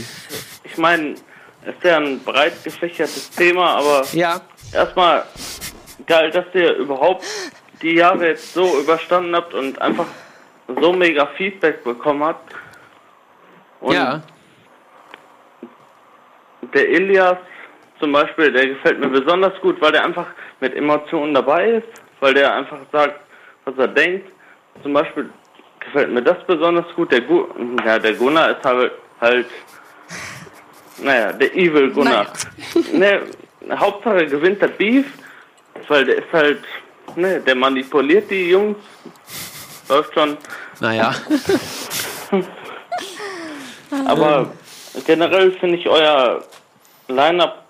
Ich meine, es ist ja ein breit gefächertes Thema, aber Ja, erstmal geil, dass ihr überhaupt die Jahre jetzt so überstanden habt und einfach so mega Feedback bekommen habt. Und ja. der Ilias zum Beispiel, der gefällt mir besonders gut, weil der einfach mit Emotionen dabei ist, weil der einfach sagt, was er denkt. Zum Beispiel gefällt mir das besonders gut. Der, Gu ja, der Gunnar ist halt, halt, naja, der Evil Gunnar. Ne, Hauptsache gewinnt der Beef, weil der ist halt, ne, der manipuliert die Jungs. Läuft schon. Naja. Aber generell finde ich euer Line-Up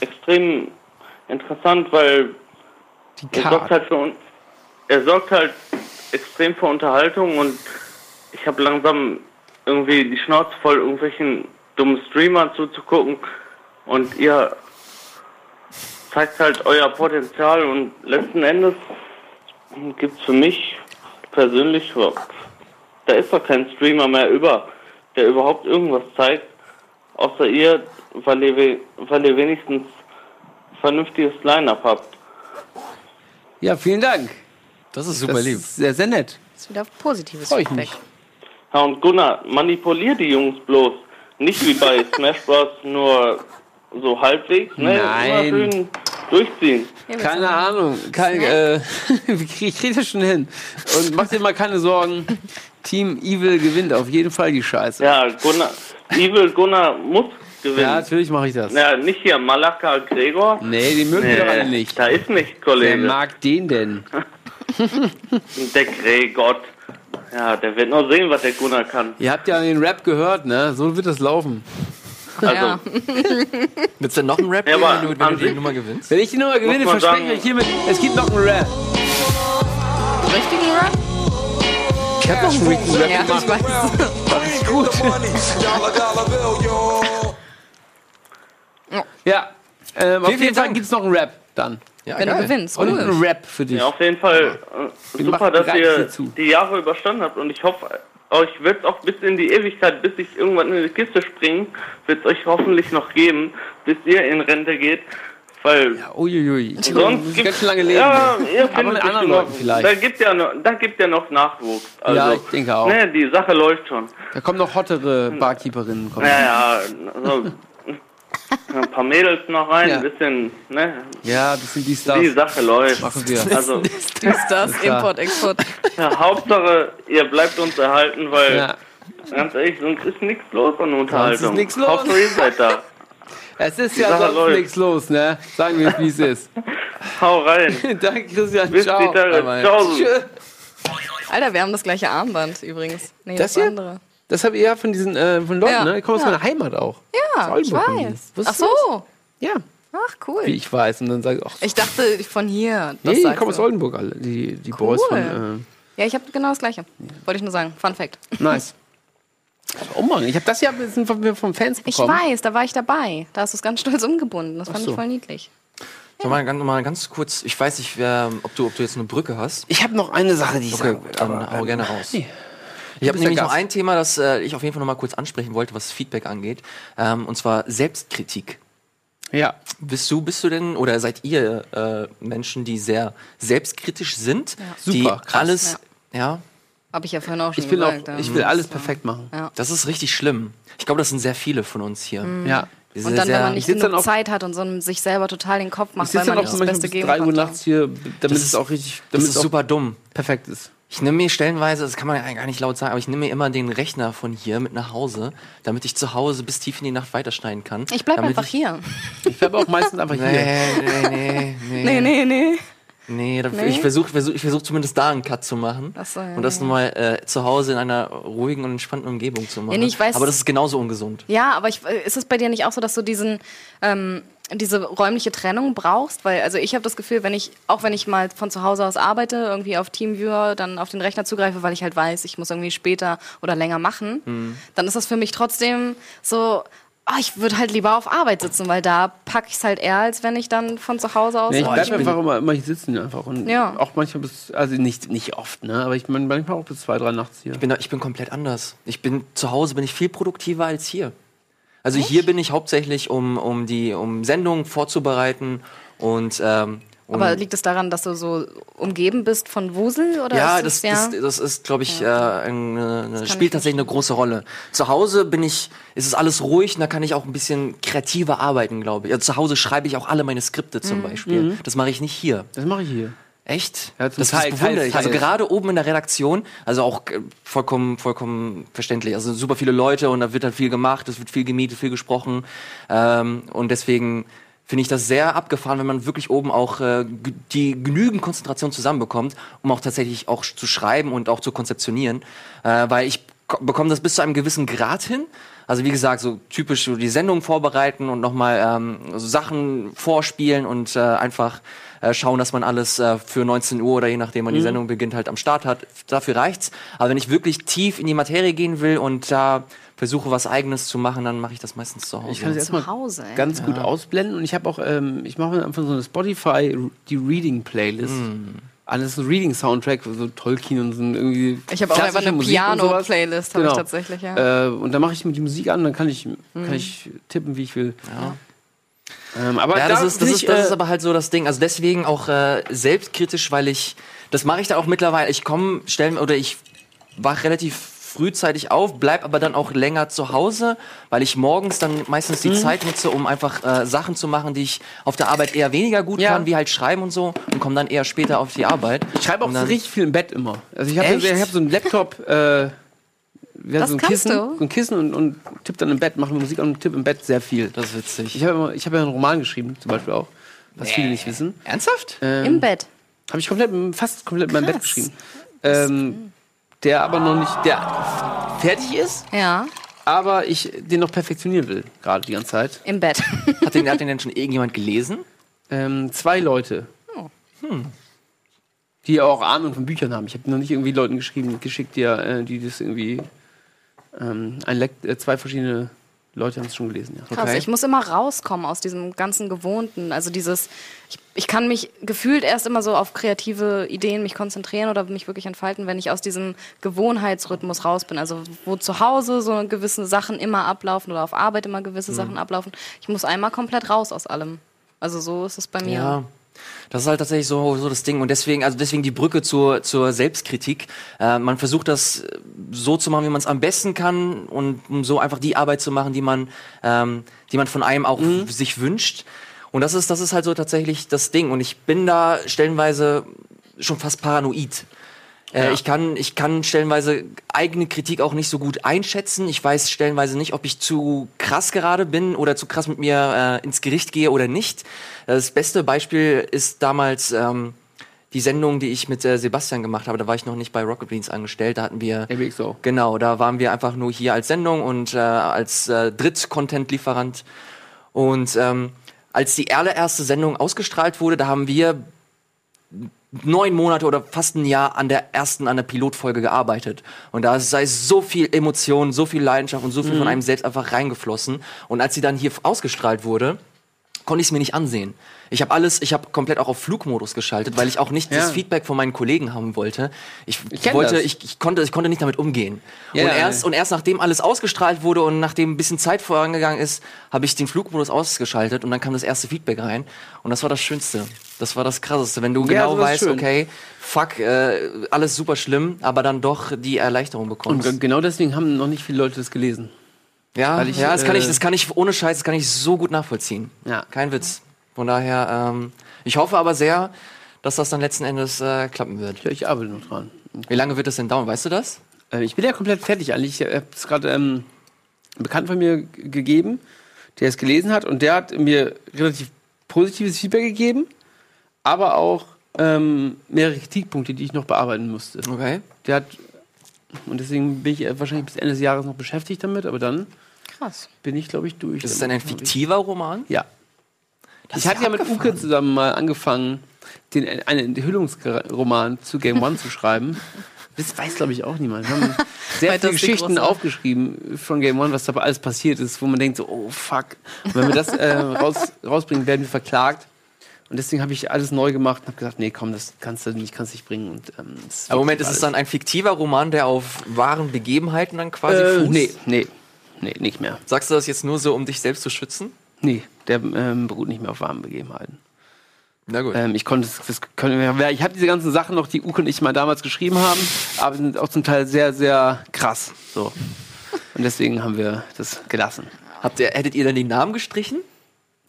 extrem interessant, weil Die er sorgt halt für er sorgt halt extrem für Unterhaltung und ich habe langsam irgendwie die Schnauze voll, irgendwelchen dummen Streamern zuzugucken und ihr zeigt halt euer Potenzial und letzten Endes gibt's für mich persönlich, da ist doch kein Streamer mehr über, der überhaupt irgendwas zeigt, außer ihr, weil ihr, we- weil ihr wenigstens vernünftiges Line-Up habt. Ja, vielen Dank. Das ist super Das lieb. ist sehr, sehr nett. Das ist wieder positives Freu ich Feedback. mich. Ja, und Gunnar, manipulier die Jungs bloß. Nicht wie bei Smash Bros. nur so halbwegs, ne? Nein. Immer schön durchziehen. Ja, wir Keine Ahnung. Kein, äh, ich kriege das schon hin. Und mach dir mal keine Sorgen. Team Evil gewinnt auf jeden Fall die Scheiße. Ja, Ja, Gunnar, Evil Gunnar muss gewinnen. Ja, natürlich mache ich das. nicht hier Malaka Gregor. Nee, die mögen wir doch alle Nee, nicht. Da ist nicht, Wer Kollege. mag den denn? Der Gregor. Ja, der wird nur sehen, was der Gunnar kann. Ihr habt ja den Rap gehört, ne? So wird das laufen. Also, Ja. Willst du noch einen Rap Ja, geben, aber wenn du, wenn du die Nummer gewinnst? Wenn ich die Nummer gewinne, verspreche ich hiermit, es gibt noch einen Rap. Richtigen Rap? Ich hab noch einen richtigen Rap Ja, gemacht. ich weiß. Das ist gut. Ja, ähm, auf vielen jeden Fall gibt's noch einen Rap dann. Ja, Wenn du geil. gewinnst. Und Cool. einen Rap für dich. ja, auf jeden Fall äh, Wir super, dass ihr die Jahre überstanden habt. Und ich hoffe, euch wird es auch bis in die Ewigkeit, bis ich irgendwann in die Kiste springe, wird es euch hoffentlich noch geben, bis ihr in Rente geht. Weil Ja, uiuiui. Ich Sonst gibt's ganz schön lange leben. Ja, ihr Aber mit anderen Leuten vielleicht. Da gibt ja noch, da gibt ja noch Nachwuchs. Also, Ja, ich denke auch. Ne, die Sache läuft schon. Da kommen noch hottere Barkeeperinnen. Kommen. Ja, ja, also, Ein paar Mädels noch rein, Ja. ein bisschen, ne? Ja, das sind die Stars. Die Sache läuft. Machen wir. Also, Die Stars. Import, Export. ja, Hauptsache, ihr bleibt uns erhalten, weil, Ja. ganz ehrlich, sonst ist nichts los an Unterhaltung. nix los. Hauptsache, ihr seid da. Es ist Die ja Sache sonst nichts los, ne? Sagen wir es, wie es ist. Hau rein. Danke, Christian. Bis Ciao. bye. Ciao. Alter, wir haben das gleiche Armband übrigens. Nee, Das das, hier? andere. Das habe ich ja von diesen äh, von Leuten, Ja. ne? Die kommen aus Ja. meiner Heimat auch. Ja, Aus ich weiß. Wusstest Ach so. Ja, Ach, cool. wie ich weiß. Und dann sage ich, ach, Ich dachte von hier. Das nee, die sagst kommen aus. Oldenburg alle. Die, die Cool. Boys von Ja, ich habe genau das gleiche. Wollte ich nur sagen. Fun Fact. äh, Nice. Umhang. Ich habe das ja von, von Fans Ich bekommen. weiß, da war ich dabei. Da hast du es ganz stolz umgebunden. Das fand so. ich voll niedlich. So, mal, ganz, mal ganz kurz, ich weiß nicht, wer, ob, du, ob du jetzt eine Brücke hast. Ich habe noch eine Sache, die ich Okay, dann aber- hau gerne raus. Nee. Ich habe nämlich noch ein Thema, das äh, ich auf jeden Fall noch mal kurz ansprechen wollte, was Feedback angeht, ähm, und zwar Selbstkritik. Ja. Bist du, bist du denn oder seid ihr äh, Menschen, die sehr selbstkritisch sind, die Super, krass. alles, ja. Habe ich ja vorhin auch schon Ich will, auch, gesagt. ja. ich will alles perfekt machen. Ja. das ist richtig schlimm. Ich glaube, das sind sehr viele von uns hier. Ja. Diese Und dann, wenn sehr- man Ich nicht genug dann auch- Zeit hat und so sich selber total den Kopf Ich macht, weil sitze man dann auch nicht so das manchmal Beste bis geben 3 Uhr nachts hier, damit Das es ist- auch richtig, das damit ist es auch super dumm. perfekt ist. Ich nehme mir stellenweise, das kann man ja gar nicht laut sagen, aber ich nehme mir immer den Rechner von hier mit nach Hause, damit ich zu Hause bis tief in die Nacht weiterschneiden kann. Ich bleib damit einfach ich, hier. Ich bleibe auch meistens einfach hier. Nee, nee, nee, nee. Nee, nee, nee. Nee, Nee? ich versuche versuch, ich versuch zumindest da einen Cut zu machen. Ach so, ja, und das ja. nochmal äh, zu Hause in einer ruhigen und entspannten Umgebung zu machen. nee, ich weiß- Aber das ist genauso ungesund. Ja, aber ich, äh, ist es bei dir nicht auch so, dass du diesen ähm, diese räumliche Trennung brauchst? Weil also ich habe das Gefühl, wenn ich auch wenn ich mal von zu Hause aus arbeite, irgendwie auf Teamviewer, dann auf den Rechner zugreife, weil ich halt weiß, ich muss irgendwie später oder länger machen, Hm. dann ist das für mich trotzdem so. Ah, ich würde halt lieber auf Arbeit sitzen, weil da packe ich es halt eher, als wenn ich dann von zu Hause aus. Nee, ich Boah, bleib ich bin- einfach immer, immer hier sitzen einfach. Und Ja. auch manchmal bis, also nicht, nicht oft, ne? Aber ich mein, manchmal auch bis zwei, drei nachts hier. Ich bin, ich bin komplett anders. Ich bin zu Hause bin ich viel produktiver als hier. Also hier bin ich hauptsächlich, um, um die um Sendungen vorzubereiten und ähm, um, aber liegt es daran, dass du so umgeben bist von Wusel oder ja, ist das, es, ja? das, das ist, glaube ich, äh, eine, eine, ich spielt tatsächlich eine große Rolle. Zu Hause bin ich, ist es alles ruhig und da kann ich auch ein bisschen kreativer arbeiten, glaube ich. Also zu Hause schreibe ich auch alle meine Skripte Mhm. zum Beispiel. Das mache ich nicht hier. Das mache ich hier. Echt? Ja, das, Teil, das bewundere teils, ich. Also gerade oben in der Redaktion, also auch äh, vollkommen, vollkommen verständlich. Also super viele Leute und da wird halt viel gemacht, es wird viel gemietet, viel gesprochen. Ähm, und deswegen finde ich das sehr abgefahren, wenn man wirklich oben auch äh, die genügend Konzentration zusammenbekommt, um auch tatsächlich auch zu schreiben und auch zu konzeptionieren. Äh, weil ich ko- bekomme das bis zu einem gewissen Grad hin. Also wie gesagt, so typisch so die Sendung vorbereiten und nochmal ähm, so Sachen vorspielen und äh, einfach äh, schauen, dass man alles äh, für 19 Uhr oder je nachdem man die Sendung beginnt halt am Start hat. Dafür reicht's. Aber wenn ich wirklich tief in die Materie gehen will und da versuche was Eigenes zu machen, dann mache ich das meistens zu Hause. Ich kann es erstmal Hause, ganz gut ausblenden und ich habe auch, ähm, ich mache mir einfach so eine Spotify, die Reading Playlist. Alles so Reading Soundtrack, so Tolkien und so irgendwie. Ich habe auch einfach klassische eine Musik und sowas. Piano-Playlist, habe Genau. ich tatsächlich, ja. Äh, und dann mache ich mir die Musik an, dann kann ich, Mhm. kann ich tippen, wie ich will. Ähm, aber Ja, da das ist, das, bin ist, ich, das äh, ist aber halt so das Ding. Also deswegen auch äh, selbstkritisch, weil ich, das mache ich da auch mittlerweile. Ich komme, stellen oder ich wach relativ frühzeitig auf, bleib aber dann auch länger zu Hause, weil ich morgens dann meistens Mhm. die Zeit nutze, um einfach äh, Sachen zu machen, die ich auf der Arbeit eher weniger gut Ja. kann, wie halt schreiben und so, und komme dann eher später auf die Arbeit. Ich schreibe auch richtig viel im Bett immer. Also ich habe hab so einen Laptop, äh, wir Das so ein Kissen, du? so ein Kissen und, und tipp dann im Bett, mache mir Musik an und tipp im Bett sehr viel. Das ist witzig. Ich habe ich habe ja einen Roman geschrieben, zum Beispiel auch, was viele nicht wissen. Ernsthaft? Ähm, Im Bett. Habe ich komplett, fast komplett in meinem Bett Krass. geschrieben. Ähm, der aber noch nicht, der fertig ist, Ja, aber ich den noch perfektionieren will, gerade die ganze Zeit. im Bett. Hat den, hat den denn schon irgendjemand gelesen? Ähm, zwei Leute. Die auch Ahnung von Büchern haben. Ich habe noch nicht irgendwie Leuten geschrieben, geschickt, die, äh, die das irgendwie. Ähm, ein Lekt äh, zwei verschiedene Leute haben es schon gelesen, ja. Krass, Okay. ich muss immer rauskommen aus diesem ganzen Gewohnten. Also dieses, ich, ich kann mich gefühlt erst immer so auf kreative Ideen mich konzentrieren oder mich wirklich entfalten, wenn ich aus diesem Gewohnheitsrhythmus raus bin. Also wo zu Hause so gewisse Sachen immer ablaufen oder auf Arbeit immer gewisse Sachen ablaufen. Ich muss einmal komplett raus aus allem. Also so ist es bei mir. Ja. Das ist halt tatsächlich so, so das Ding. Und deswegen, also deswegen die Brücke zur, zur Selbstkritik. Äh, man versucht das äh, so zu machen, wie man es am besten kann und um so einfach die Arbeit zu machen, die man, ähm, die man von einem auch sich wünscht. Und das ist, das ist halt so tatsächlich das Ding. Und ich bin da stellenweise schon fast paranoid. Äh, Ich kann, ich kann stellenweise eigene Kritik auch nicht so gut einschätzen. Ich weiß stellenweise nicht, ob ich zu krass gerade bin oder zu krass mit mir äh, ins Gericht gehe oder nicht. Das beste Beispiel ist damals ähm, die Sendung, die ich mit äh, Sebastian gemacht habe. Da war ich noch nicht bei Rocket Beans angestellt. Da hatten wir XO. Genau, da waren wir einfach nur hier als Sendung und äh, als äh, Dritt-Content-Lieferant. Und ähm, als die allererste Sendung ausgestrahlt wurde, da haben wir neun Monate oder fast ein Jahr an der ersten, an der Pilotfolge gearbeitet. Und da sei so viel Emotion, so viel Leidenschaft und so viel von einem selbst einfach reingeflossen. Und als sie dann hier ausgestrahlt wurde, konnte ich es mir nicht ansehen. Ich habe alles, ich habe komplett auch auf Flugmodus geschaltet, weil ich auch nicht das Ja. Feedback von meinen Kollegen haben wollte. Ich, kenn wollte, das. ich, ich konnte, ich konnte nicht damit umgehen. Ja, und erst und erst nachdem alles ausgestrahlt wurde und nachdem ein bisschen Zeit vorangegangen ist, habe ich den Flugmodus ausgeschaltet und dann kam das erste Feedback rein und das war das Schönste. Das war das Krasseste, wenn du Ja, genau weißt, schön. okay, fuck, äh, alles super schlimm, aber dann doch die Erleichterung Und bekommst. ge- genau deswegen haben noch nicht viele Leute das gelesen. Ja, ich, ja, das kann äh, ich, das kann ich ohne Scheiß, das kann ich so gut nachvollziehen. Ja. Kein Witz. Von daher, ähm, ich hoffe aber sehr, dass das dann letzten Endes äh, klappen wird. Ja, ich arbeite noch dran. Wie lange wird das denn dauern? Weißt du das? Äh, ich bin ja komplett fertig eigentlich. Ich habe es gerade ähm, Bekannten von mir gegeben, der es gelesen hat und der hat mir relativ positives Feedback gegeben, aber auch ähm, mehrere Kritikpunkte, die ich noch bearbeiten musste. Okay. Der hat und deswegen bin ich äh, wahrscheinlich bis Ende des Jahres noch beschäftigt damit, aber dann Krass. bin ich, glaube ich, durch. Das ist dann ein fiktiver Roman? Ja. Das ich hatte ja mit. Uke zusammen mal angefangen, den, einen Enthüllungsroman zu Game One zu schreiben. Das weiß, glaube ich, auch niemand. Wir haben sehr viele Geschichten aufgeschrieben von Game One, was dabei alles passiert ist, wo man denkt so, oh fuck. Und wenn wir das äh, raus, rausbringen, werden wir verklagt. Und deswegen habe ich alles neu gemacht und habe gesagt, nee, komm, das kannst du nicht, kannst nicht bringen. Und, ähm, Aber Moment, ist es dann ein fiktiver Roman, der auf wahren Begebenheiten dann quasi äh, fußt? Nee, nee, nee, nicht mehr. Sagst du das jetzt nur so, um dich selbst zu schützen? Nee, der ähm, beruht nicht mehr auf warmen Begebenheiten. Na gut. Ähm, ich konnte das, können wir, ich habe diese ganzen Sachen noch, die Uke und ich mal damals geschrieben haben, aber sind auch zum Teil sehr, sehr krass. So. Und deswegen haben wir das gelassen. Habt ihr, hättet ihr dann die Namen gestrichen?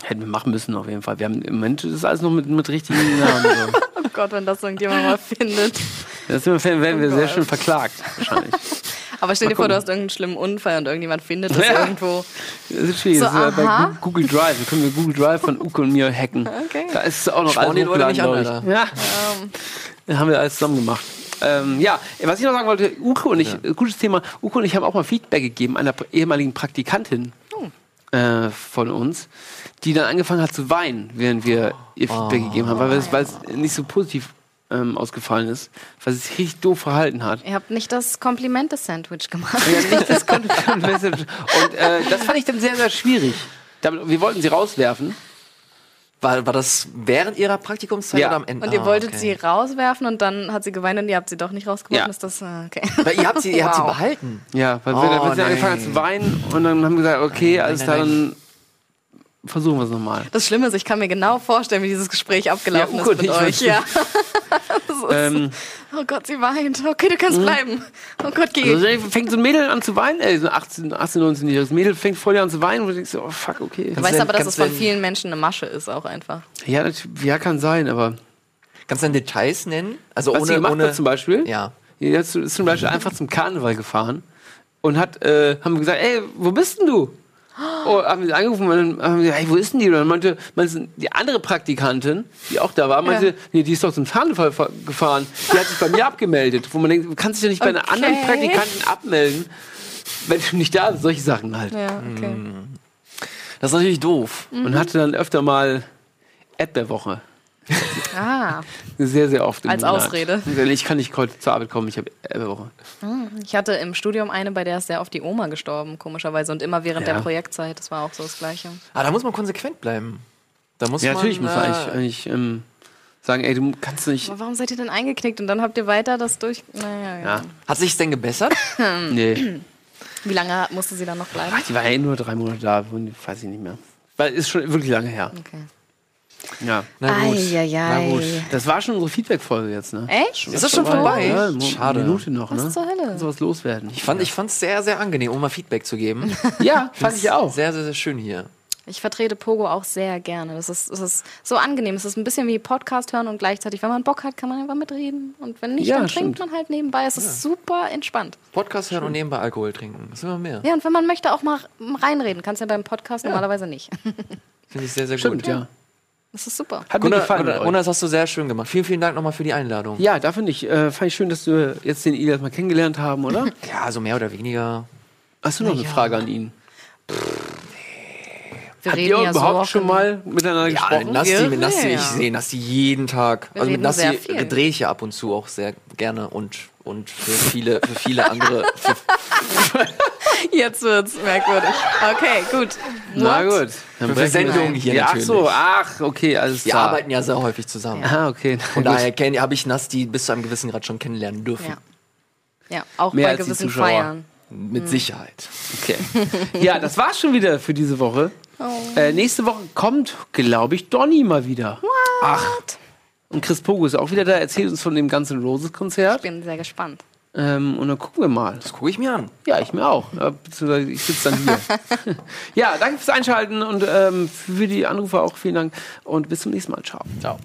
Hätten wir machen müssen auf jeden Fall. Wir haben im Moment das ist alles noch mit, mit richtigen Namen. So. Oh Gott, wenn das irgendjemand mal findet. Das sind wir, werden wir Oh sehr Gott. schön verklagt, wahrscheinlich. Aber stell dir vor, du hast irgendeinen schlimmen Unfall und irgendjemand findet das Ja. irgendwo. Das ist schwierig. So, das ist ja bei Google Drive. Da können wir Google Drive von Uke und mir hacken. Okay. Da ist auch noch Sporn die Leute nicht an, hochgeladen. Ja. Da haben wir alles zusammen gemacht. Ähm, ja, was ich noch sagen wollte, Uke und ich, äh, gutes Thema, Uke und ich haben auch mal Feedback gegeben einer ehemaligen Praktikantin äh, von uns, die dann angefangen hat zu weinen, während wir ihr Feedback gegeben haben, weil es, nicht so positiv ähm, ausgefallen ist, weil sie sich richtig doof verhalten hat. Ihr habt nicht das Komplimente-Sandwich gemacht. Ja, nicht das Message. Und äh, das fand ich dann sehr, sehr schwierig. Damit, wir wollten sie rauswerfen. War, war das während ihrer Praktikumszeit Ja. oder am Ende? Und ihr Ah, wolltet okay. sie rauswerfen und dann hat sie geweint und ihr habt sie doch nicht rausgeworfen. Ja. Ist das, äh, okay. Weil ihr habt sie, ihr habt sie Wow. behalten. Ja, weil Oh, wir, nein. angefangen hat zu weinen und dann haben wir gesagt, okay, alles nein, klar, nein. dann versuchen wir es nochmal. Das Schlimme ist, ich kann mir genau vorstellen, wie dieses Gespräch abgelaufen Ja, Uke ist mit euch. Ja. Das ist, Ähm, oh Gott, sie weint. Okay, du kannst bleiben. Oh Gott, geh. also dann fängt so ein Mädel an zu weinen, ey, so ein 18, 18 19-jähriges Mädel fängt voll an zu weinen und du denkst so, oh fuck, okay. Du weißt denn- aber, dass es von vielen Menschen eine Masche ist, auch einfach. Ja, natürlich, ja, kann sein, aber Kannst du denn Details nennen? Also was sie ohne, gemacht ohne hat zum Beispiel, Ja. die ist zum Beispiel einfach zum Karneval gefahren und hat, äh, haben wir gesagt, ey, wo bist denn du? Oh, haben sie angerufen und dann haben wir gesagt, hey, wo ist denn die? Und dann meinte, meinte die andere Praktikantin, die auch da war, meinte, Ja. nee, die ist doch zum Karneval fa- gefahren. Die hat sich bei mir abgemeldet. Wo man denkt, du kannst dich ja nicht bei einer Okay. anderen Praktikantin abmelden, wenn du nicht da bist. Solche Sachen halt. Ja, okay. Das ist natürlich doof. Und hatte dann öfter mal Erdbeerwoche. Ah, Sehr, sehr oft. im Als Monat. Ausrede. Ich kann nicht heute zur Arbeit kommen, ich habe Erdbeerwoche. ich hatte im Studium eine, bei der ist sehr oft die Oma gestorben, komischerweise. Und immer während Ja. der Projektzeit. Das war auch so das Gleiche. Ah, da muss man konsequent bleiben. Da muss Ja, man, natürlich muss man äh, eigentlich, eigentlich ähm, sagen, ey, du kannst nicht. Aber warum seid ihr denn eingeknickt? Und dann habt ihr weiter das durch. Naja, ja. Ja, Hat sich's denn gebessert? nee. Wie lange musste sie dann noch bleiben? Ach, die war ja nur drei Monate da, weiß ich nicht mehr. Weil ist schon wirklich lange her. Okay. Ja. Na gut. Na gut. Das war schon unsere Feedback-Folge jetzt, ne? Echt? Ist das schon vorbei? Ja, Mo- Schade. Minute noch, ne? Was zur Hölle? Kannst du was loswerden? Ich fand es sehr, sehr angenehm, um mal Feedback zu geben. Ja, fand ich auch. Sehr, sehr, sehr schön hier. Ich vertrete Pogo auch sehr gerne. Das ist, das ist so angenehm. Es ist ein bisschen wie Podcast hören und gleichzeitig, wenn man Bock hat, kann man einfach mitreden. Und wenn nicht, Ja, dann stimmt. trinkt man halt nebenbei. Es ist super entspannt. Podcast hören und nebenbei Alkohol trinken. Das ist immer mehr. Ja, und wenn man möchte, auch mal reinreden. Kannst ja beim Podcast normalerweise nicht. Finde ich sehr, sehr Stimmt, gut. ja. Das ist super. Hat mir Gunnar, gefallen. Gunnar, Gunnar, euch. das hast du sehr schön gemacht. Vielen, vielen Dank nochmal für die Einladung. Ja, dafür nicht. Äh, fand ich schön, dass wir jetzt den Ilias mal kennengelernt haben, oder? Ja, so mehr oder weniger. Hast du noch eine Frage an ihn? Wir Habt reden ihr ja so überhaupt auch schon mal miteinander Ja, gesprochen? Nasti, Wir- mit Nasti, ja. ich sehe Nasti jeden Tag. Wir also mit viel. drehe ich ja ab und zu auch sehr gerne und, und für viele, für viele andere. Für, Jetzt wird's merkwürdig. Okay, gut. Na What? gut. Dann Für Sendungen hier ja, Ach natürlich. so, ach, okay, alles wir klar. arbeiten ja sehr häufig zusammen. Ah, okay. Von daher habe ich Nasti bis zu einem gewissen Grad schon kennenlernen dürfen. Ja. Ja, auch Mehr bei gewissen. Feiern. Mit Sicherheit. Okay. Ja, das war's schon wieder für diese Woche. Äh, nächste Woche kommt, glaube ich, Donny mal wieder. Ach. Und Chris Pogo ist auch wieder da, erzählt uns von dem ganzen Roses-Konzert. Ich bin sehr gespannt. Ähm, und dann gucken wir mal. Das gucke ich mir an. Ja, ich mir auch. Ja, beziehungsweise ich sitze dann hier. ja, danke fürs Einschalten und ähm, für die Anrufe auch vielen Dank. Und bis zum nächsten Mal. Ciao. Ciao.